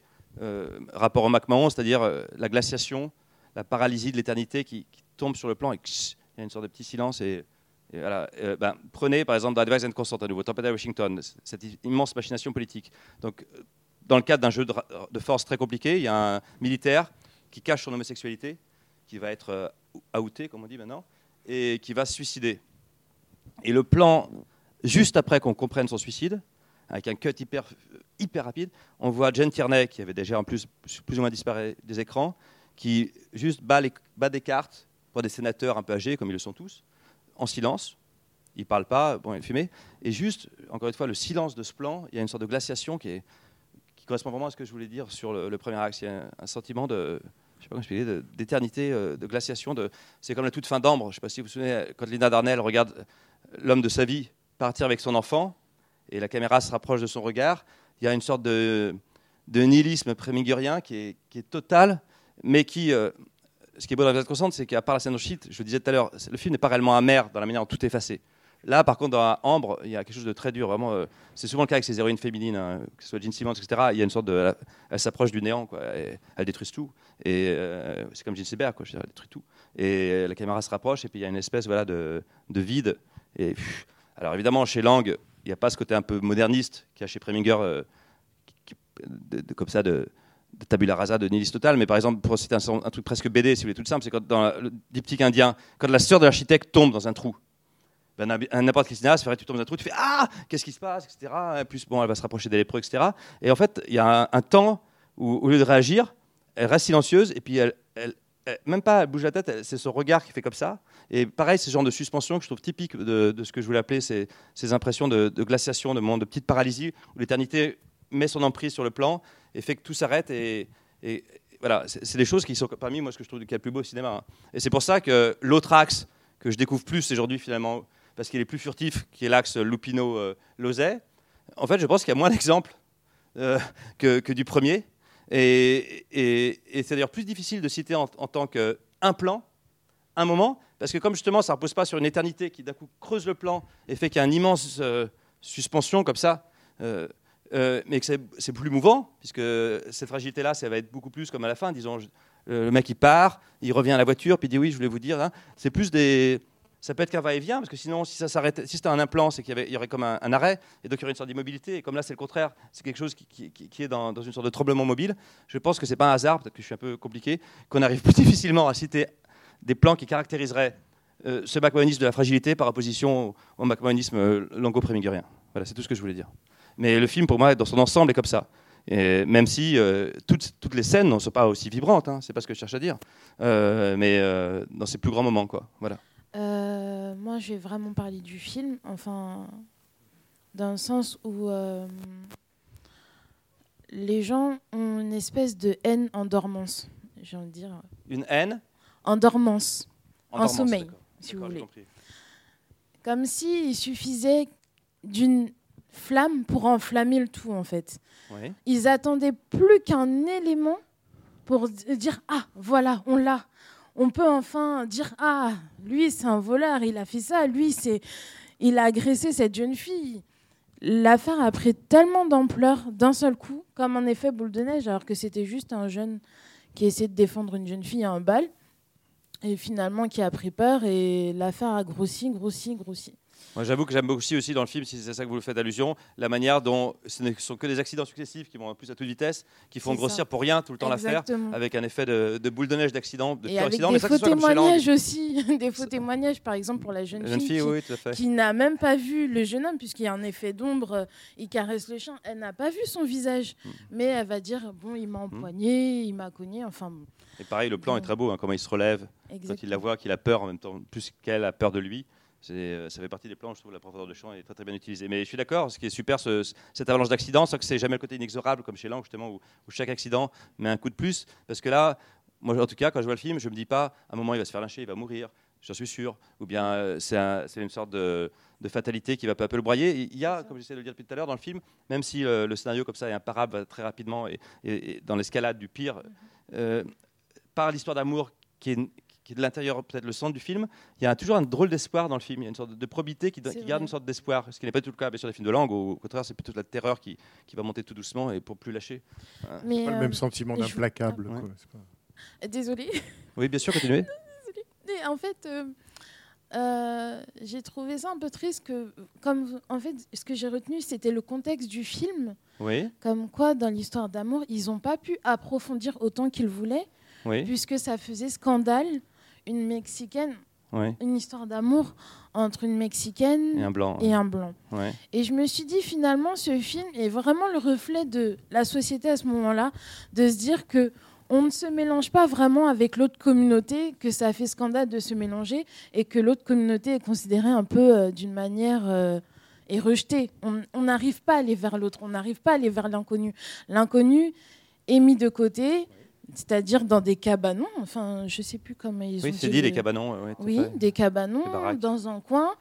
rapport au MacMahon, c'est-à-dire euh, la glaciation, la paralysie de l'éternité qui, tombe sur le plan et il y a une sorte de petit silence et voilà, euh, ben, prenez par exemple Advice and Consent à nouveau, à Washington, cette immense machination politique. Donc, euh, dans le cadre d'un jeu de, force très compliqué, il y a un militaire qui cache son homosexualité, qui va être euh, outé, comme on dit maintenant, et qui va se suicider. Et le plan, juste après qu'on comprenne son suicide, avec un cut hyper, hyper rapide, on voit Jen Tierney, qui avait déjà en plus plus ou moins disparu des écrans, qui juste bat, des cartes pour des sénateurs un peu âgés, comme ils le sont tous, en silence. Il ne parle pas, bon, il est fumé. Et juste, encore une fois, le silence de ce plan, il y a une sorte de glaciation qui, correspond vraiment à ce que je voulais dire sur le, premier axe. Il y a un, sentiment de, je sais pas comment d'éternité, euh, de glaciation. C'est comme la toute fin d'Ambre. Je ne sais pas si vous vous souvenez, quand Lina Darnell regarde l'homme de sa vie partir avec son enfant, et la caméra se rapproche de son regard, il y a une sorte de, nihilisme prémigurien qui qui est total, mais qui, euh, ce qui est beau dans la consciente, c'est qu'à part la scène de shit, je vous disais tout à l'heure, le film n'est pas réellement amer dans la manière dont tout est effacé. Là, par contre, dans Ambre, il y a quelque chose de très dur. Vraiment, euh, c'est souvent le cas avec ces héroïnes féminines, hein, que ce soit Jean Simmons, etc. Il y a une sorte de, elle, elle s'approche du néant, quoi. Et elles détruisent tout. Et euh, c'est comme Jean Seberg, quoi. Je elle détruit tout. Et la caméra se rapproche, et puis il y a une espèce, voilà, de, de vide. Et alors évidemment, chez Lang, il n'y a pas ce côté un peu moderniste qu'il y a chez Preminger, comme ça, de tabula rasa, de nihilisme total. Mais par exemple, pour un, truc presque BD, si vous voulez, tout simple, c'est quand dans le diptyque indien, quand la sœur de l'architecte tombe dans un trou, ben, n'importe quel cinéaste ferait tu tombes dans un trou, tu fais ah qu'est-ce qui se passe, etc. Et plus bon, elle va se rapprocher des lépreux, etc. Et en fait, il y a un, temps où au lieu de réagir, elle reste silencieuse et puis elle, elle- même pas elle bouge la tête, c'est son regard qui fait comme ça. Et pareil, ce genre de suspension que je trouve typique de, de ce que je voulais appeler ces, ces impressions de, de glaciation, de moment de petite paralysie où l'éternité met son emprise sur le plan et fait que tout s'arrête et, voilà, c'est des choses qui sont parmi moi ce que je trouve qu'il plus beau au cinéma. hein. Et c'est pour ça que l'autre axe que je découvre plus aujourd'hui finalement, parce qu'il est plus furtif, qui est l'axe Lupino-Lozay, en fait je pense qu'il y a moins d'exemples euh, que, que du premier. Et, c'est d'ailleurs plus difficile de citer en, en tant qu'un plan, un moment, parce que comme justement ça ne repose pas sur une éternité qui d'un coup creuse le plan et fait qu'il y a une immense euh, suspension comme ça, euh, euh, mais que c'est- plus mouvant, puisque cette fragilité-là, ça va être beaucoup plus comme à la fin, disons, le mec il part, il revient à la voiture, puis il dit oui, je voulais vous dire, hein. c'est plus des... Ça peut être qu'un va-et-vient, parce que sinon, si si c'était un implant, c'est qu'il y, aurait comme un, arrêt, et donc il y aurait une sorte d'immobilité. Et comme là, c'est le contraire, c'est quelque chose qui, est dans, dans une sorte de tremblement mobile. Je pense que c'est pas un hasard, peut-être que je suis un peu compliqué, qu'on arrive plus difficilement à citer des plans qui caractériseraient euh, ce macmonisme de la fragilité par opposition au, au macmonisme euh, lango-prémigurien. Voilà, c'est tout ce que je voulais dire. Mais le film, pour moi, dans son ensemble, est comme ça. Et même si euh, toutes, toutes les scènes ne sont pas aussi vibrantes, hein, c'est pas ce que je cherche à dire, Euh, mais euh, dans ses plus grands moments, quoi. Voilà. Moi, je vais vraiment parler du film, enfin, dans le sens où les gens ont une espèce de haine en dormance, j'ai envie de dire. Une haine En dormance, En en, dormance, sommeil, si vous j'ai voulez. compris. Comme s'il suffisait d'une flamme pour enflammer le tout, en fait. Ils attendaient plus qu'un élément pour dire ah voilà on l'a. On peut enfin dire ah lui c'est un voleur il a fait ça lui c'est il a agressé cette jeune fille l'affaire a pris tellement d'ampleur d'un seul coup comme un effet boule de neige alors que c'était juste un jeune qui essayait de défendre une jeune fille à un bal et finalement qui a pris peur et l'affaire a grossi grossi grossi Moi, j'avoue que j'aime aussi, aussi dans le film, si c'est ça que vous faites allusion, la manière dont ce ne sont que des accidents successifs qui vont en plus à toute vitesse, qui font grossir ça. pour rien tout le temps l'affaire, Exactement. avec un effet de, de boule de neige d'accident, de Et pur avec accident. des mais faux témoignages aussi, des faux témoignages, par exemple pour la jeune La jeune fille, fille, qui, oui, qui n'a même pas vu le jeune homme, puisqu'il y a un effet d'ombre, il caresse le chien, elle n'a pas vu son visage, Hmm. mais elle va dire, bon, il m'a empoigné, il m'a cogné, enfin, bon. Et pareil, le plan est très beau, hein, comment il se relève, quand il Exactement. la voit, qu'il a peur en même temps, plus qu'elle a peur de lui. Euh, ça fait partie des plans, je trouve, la profondeur de champ est très très bien utilisée. Mais je suis d'accord, ce qui est super, ce- ce- cette avalanche d'accidents, c'est que c'est jamais le côté inexorable comme chez Lang, justement, où, où chaque accident met un coup de plus. Parce que là, moi en tout cas, quand je vois le film, je me dis pas, à un moment il va se faire lyncher, il va mourir, j'en suis sûr. Ou bien euh, c'est, un- c'est une sorte de, de fatalité qui va peu à peu le broyer. Il y a, comme j'essaie de le dire depuis tout à l'heure, dans le film, même si euh, le scénario comme ça est imparable va très rapidement et, et- et dans l'escalade du pire, euh, par l'histoire d'amour qui est, qui est de l'intérieur, peut-être le centre du film, il y a toujours un drôle d'espoir dans le film. Il y a une sorte de probité qui, garde une sorte d'espoir, ce qui n'est pas tout le cas bien sûr des films de langue. Au contraire, c'est plutôt la terreur qui, qui va monter tout doucement et pour plus lâcher. Euh, Mais, pas le euh, même sentiment mais je- d'implacable. Ouais. pas- Désolée. Oui, bien sûr, continuez. Mais en fait, euh, euh, j'ai trouvé ça un peu triste que, comme en fait, ce que j'ai retenu, c'était le contexte du film. Oui. Comme quoi, dans l'histoire d'amour, ils n'ont pas pu approfondir autant qu'ils voulaient, Oui. puisque ça faisait scandale. Une Mexicaine, une histoire d'amour entre une Mexicaine Et un blanc. et un blanc. Ouais. Et je me suis dit, finalement, ce film est vraiment le reflet de la société à ce moment-là, de se dire que on ne se mélange pas vraiment avec l'autre communauté, que ça fait scandale de se mélanger, et que l'autre communauté est considérée un peu euh, d'une manière euh, et rejetée. On on n'arrive pas à aller vers l'autre, on n'arrive pas à aller vers l'inconnu. L'inconnu est mis de côté, c'est-à-dire dans des cabanons. Enfin, je sais plus comment ils Oui, ont c'est dit les le- cabanons, ouais, à oui, fait. des cabanons dans un coin.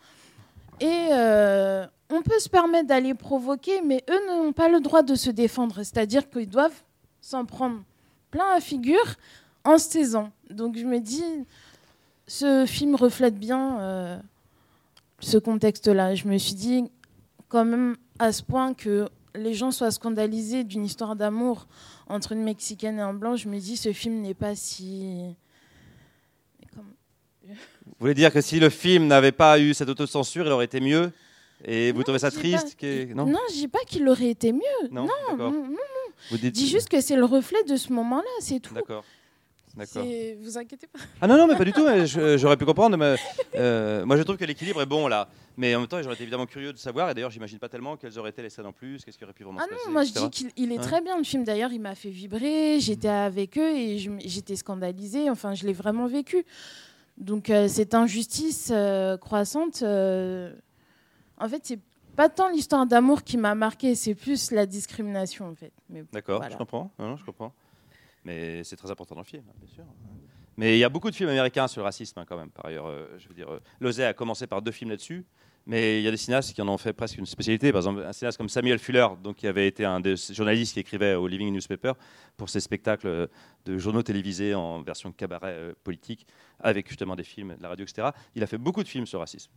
Et euh, on peut se permettre d'aller provoquer, mais eux n'ont pas le droit de se défendre. C'est-à-dire qu'ils doivent s'en prendre plein la figure en se taisant. Donc je me dis, ce film reflète bien euh, ce contexte-là. Je me suis dit, quand même, à ce point que les gens soient scandalisés d'une histoire d'amour entre une Mexicaine et un Blanc, je me dis, ce film n'est pas si... Vous voulez dire que si le film n'avait pas eu cette autocensure, il aurait été mieux Et vous trouvez ça triste pas- que- Non, je dis pas qu'il aurait été mieux. Non, Non, non, non, non. Vous Je dites- dis juste que c'est le reflet de ce moment-là, c'est tout. D'accord. D'accord. Vous inquiétez pas. Ah non, non, mais pas du tout. mais je- J'aurais pu comprendre. Mais, euh, moi, je trouve que l'équilibre est bon là. Mais en même temps, j'aurais été évidemment curieux de savoir. Et d'ailleurs, j'imagine pas tellement quelles auraient été les scènes en plus, qu'est-ce qui aurait pu vraiment Ah se passer. non, moi je dis qu'il il est Hein très bien le film. D'ailleurs, il m'a fait vibrer. J'étais avec eux et j'étais scandalisée. Enfin, je l'ai vraiment vécu. Donc, euh, cette injustice euh, croissante, euh, en fait, c'est pas tant l'histoire d'amour qui m'a marqué, c'est plus la discrimination en fait. D'accord, voilà. je comprends. Non, non, je comprends. Mais c'est très important dans le film, bien sûr. Mais il y a beaucoup de films américains sur le racisme, hein, quand même. Par ailleurs, euh, je veux dire, euh, Lozey a commencé par deux films là-dessus, mais il y a des cinéastes qui en ont fait presque une spécialité. Par exemple, un cinéaste comme Samuel Fuller, donc qui avait été un des journalistes qui écrivait au Living Newspaper pour ses spectacles de journaux télévisés en version cabaret euh, politique, avec justement des films, de la radio, etc. Il a fait beaucoup de films sur le racisme.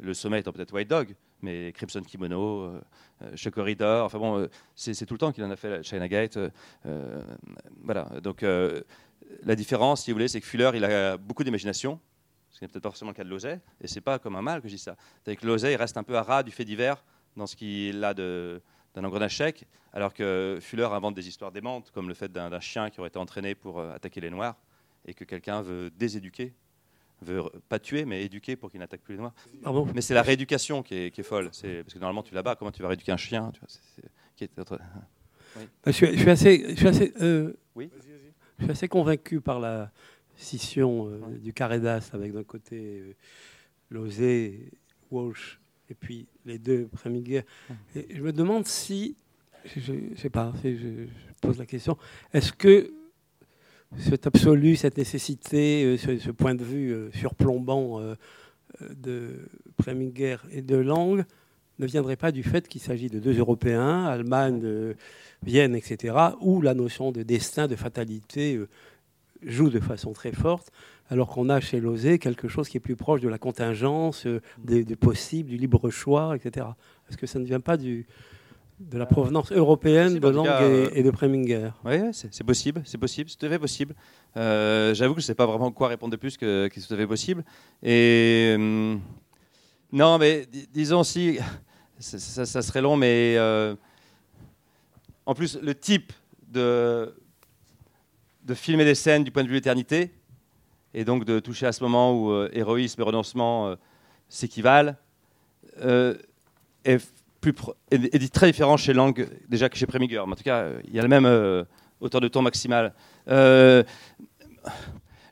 Le sommet étant peut-être White Dog, mais Crimson Kimono, euh, euh, Corridor, enfin bon, euh, c'est tout le temps qu'il en a fait, China Gate. voilà, donc la différence, si vous voulez, c'est que Fuller, il a beaucoup d'imagination, ce n'est peut-être pas forcément le cas de Lozey, et c'est pas comme un mal que je dis ça. C'est que Lozey, il reste un peu à ras du fait divers dans ce qu'il a de- d'un engrenage sec, alors que Fuller invente des histoires démentes, comme le fait d'un d'un chien qui aurait été entraîné pour euh, attaquer les Noirs, et que quelqu'un veut déséduquer, veut pas tuer, mais éduquer pour qu'il n'attaque plus les Noirs. Pardon? Mais c'est la rééducation qui est, qui est folle, c'est parce que normalement tu là-bas, comment tu vas rééduquer un chien tu vois, c'est- c'est- qui est autre- Oui. Je suis, je suis assez, je suis assez, euh, Oui. je suis assez convaincu par la scission euh, du carré d'as avec d'un côté euh, Lozé, Walsh et puis les deux. Et je me demande si, je ne sais pas, si je, je pose la question, est-ce que cet absolu, cette nécessité, euh, ce, ce point de vue euh, surplombant de Preminger et de Lang ne viendrait pas du fait qu'il s'agit de deux Européens, Allemagne, Vienne, etc., où la notion de destin, de fatalité joue de façon très forte, alors qu'on a chez Lozé quelque chose qui est plus proche de la contingence, euh, des, du possible, du libre choix, etc. Est-ce que ça ne vient pas du, de la provenance européenne de Lang et, euh, et de Preminger? Oui, c'est possible, c'est possible, c'est tout à fait possible. Euh, J'avoue que je ne sais pas vraiment quoi répondre de plus que, que c'est tout à fait possible. Et hum, non, mais di- disons si, ça, serait long, mais euh, en plus le type de de filmer des scènes du point de vue de l'éternité, et donc de toucher à ce moment où euh, héroïsme et renoncement euh, s'équivalent, euh, est, est- très différent chez Lang déjà que chez Preminger. Mais en tout cas, il y a la même hauteur de ton maximale.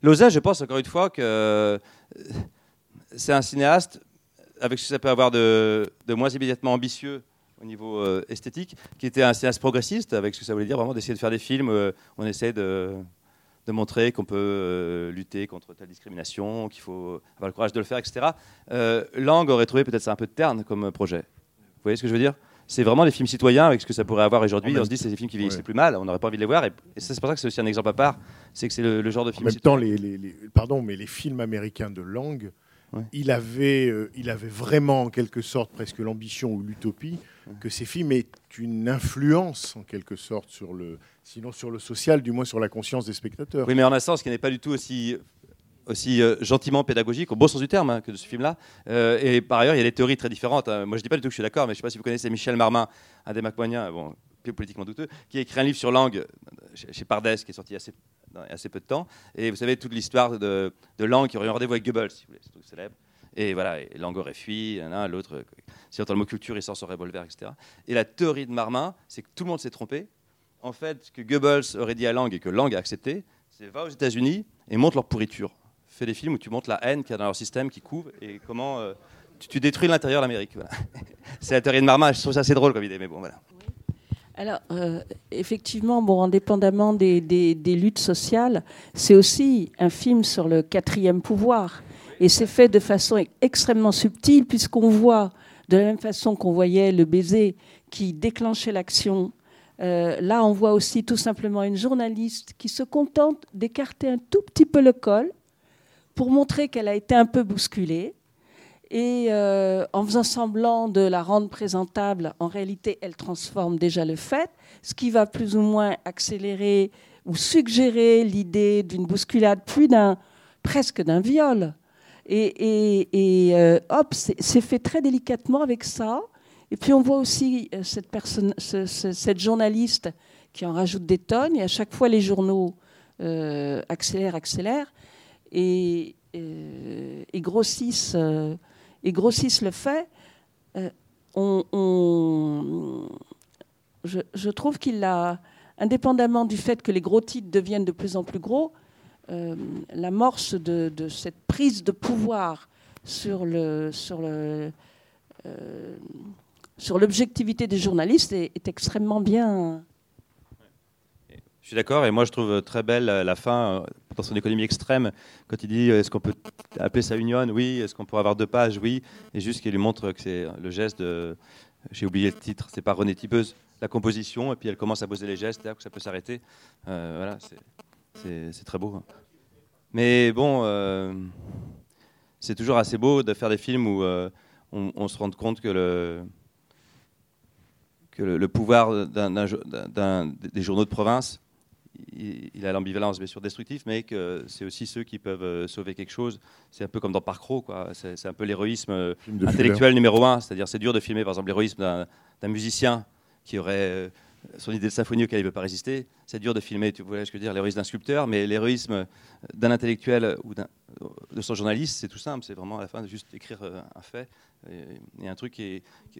Lozay, je pense encore une fois que c'est un cinéaste avec ce que ça peut avoir de moins immédiatement ambitieux au niveau euh, esthétique, qui était un cinéaste progressiste, avec ce que ça voulait dire vraiment d'essayer de faire des films euh, on essaie de, de montrer qu'on peut euh, lutter contre telle discrimination, qu'il faut avoir le courage de le faire, etc. Euh, Lang aurait trouvé peut-être ça un peu terne comme projet. Vous voyez ce que je veux dire? C'est vraiment des films citoyens avec ce que ça pourrait avoir aujourd'hui. En même On se dit c'est des films qui vieillissent Ouais. plus mal, on n'aurait pas envie de les voir. Et, c'est pour ça que c'est aussi un exemple à part. C'est que c'est le, le genre de En film. même citoyen. temps, les, les- les- pardon, mais les films américains de langue, il, avait, euh, il avait vraiment en quelque sorte presque l'ambition ou l'utopie que ces films aient une influence en quelque sorte sur le, sinon sur le social, du moins sur la conscience des spectateurs. Oui, mais en un sens qui n'est pas du tout aussi, euh, gentiment pédagogique, au bon sens du terme, hein, que de ce film-là. Euh, et par ailleurs, il y a des théories très différentes. hein. Moi, je dis pas du tout que je suis d'accord, mais je ne sais pas si vous connaissez Michel Marmin, un des macmoniens, bon, plus politiquement douteux, qui a écrit un livre sur langue euh, chez, Pardès, qui est sorti assez, assez peu de temps. Et vous savez, toute l'histoire de, de langue qui aurait eu rendez-vous avec Goebbels, si vous voulez, un truc célèbre. Et voilà, et Lang aurait fui, l'un, l'autre, si on entend le mot culture, il sort son revolver, etc. Et la théorie de Marmin, c'est que tout le monde s'est trompé. En fait, ce que Goebbels aurait dit à Lang et que Lang a accepté, c'est va aux États-Unis et montre leur pourriture. Fais des films où tu montres la haine qu'il y a dans leur système qui couve et comment euh, tu, tu détruis l'intérieur de l'Amérique. C'est la théorie de Marmin, je trouve ça assez drôle comme idée, mais bon, voilà. Alors, euh, effectivement, bon, indépendamment des luttes sociales, c'est aussi un film sur le quatrième pouvoir. Et c'est fait de façon extrêmement subtile, puisqu'on voit, de la même façon qu'on voyait le baiser qui déclenchait l'action, euh, là, on voit aussi tout simplement une journaliste qui se contente d'écarter un tout petit peu le col pour montrer qu'elle a été un peu bousculée. Et euh, en faisant semblant de la rendre présentable, en réalité, elle transforme déjà le fait, ce qui va plus ou moins accélérer ou suggérer l'idée d'une bousculade, puis d'un presque d'un viol. Et, euh, hop, c'est fait très délicatement avec ça. Et puis on voit aussi euh, cette, journaliste qui en rajoute des tonnes. Et à chaque fois, les journaux euh, accélèrent, accélèrent et, grossissent, et grossissent le fait, je trouve qu'il a, indépendamment du fait que les gros titres deviennent de plus en plus gros, euh, l'amorce de, cette prise de pouvoir sur euh, l'objectivité des journalistes est, extrêmement bien. Je suis d'accord, et moi je trouve très belle la fin, euh, dans son économie extrême, quand il dit est-ce qu'on peut appeler ça union Oui. Est-ce qu'on pourrait avoir deux pages? Oui. Et juste qu'il lui montre que c'est le geste. J'ai oublié le titre, c'est pas René Tipeuse, la composition, et puis elle commence à poser les gestes, c'est-à-dire que ça peut s'arrêter. Voilà, c'est- c'est très beau. hein. Mais bon, euh, c'est toujours assez beau de faire des films où euh, on, on se rend compte que le, que le, le pouvoir des journaux de province, il, il a l'ambivalence bien sûr destructive, mais que c'est aussi ceux qui peuvent euh, sauver quelque chose. C'est un peu comme dans Park Row, quoi. C'est un peu l'héroïsme intellectuel Fuller. numéro un. C'est-à-dire, c'est dur de filmer, par exemple, l'héroïsme d'un musicien qui aurait son idée de symphonie auquel il ne veut pas résister. C'est dur de filmer, tu vois ce que je veux dire, l'héroïsme d'un sculpteur, mais l'héroïsme d'un intellectuel ou de son journaliste, c'est tout simple. C'est vraiment à la fin de juste écrire euh, un fait et, et un truc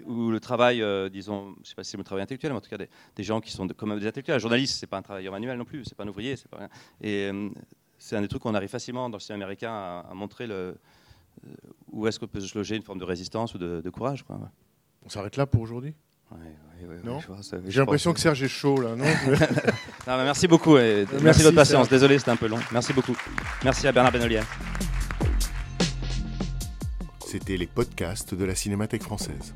où le travail, euh, disons, je ne sais pas si c'est le travail intellectuel, mais en tout cas des, gens qui sont de- comme des intellectuels. Un journaliste, c'est pas un travailleur manuel non plus, c'est pas un ouvrier, c'est pas rien. Et euh, c'est un des trucs qu'on arrive facilement dans le cinéma américain à, montrer euh, où est-ce qu'on peut se loger une forme de résistance ou de, courage. On s'arrête là pour aujourd'hui? Non J'ai l'impression que... Serge est chaud là, non, Merci beaucoup, et... merci, merci, de votre patience. Désolé, c'était un peu long. Merci beaucoup. Merci à Bernard Benolière. C'était les podcasts de la Cinémathèque française.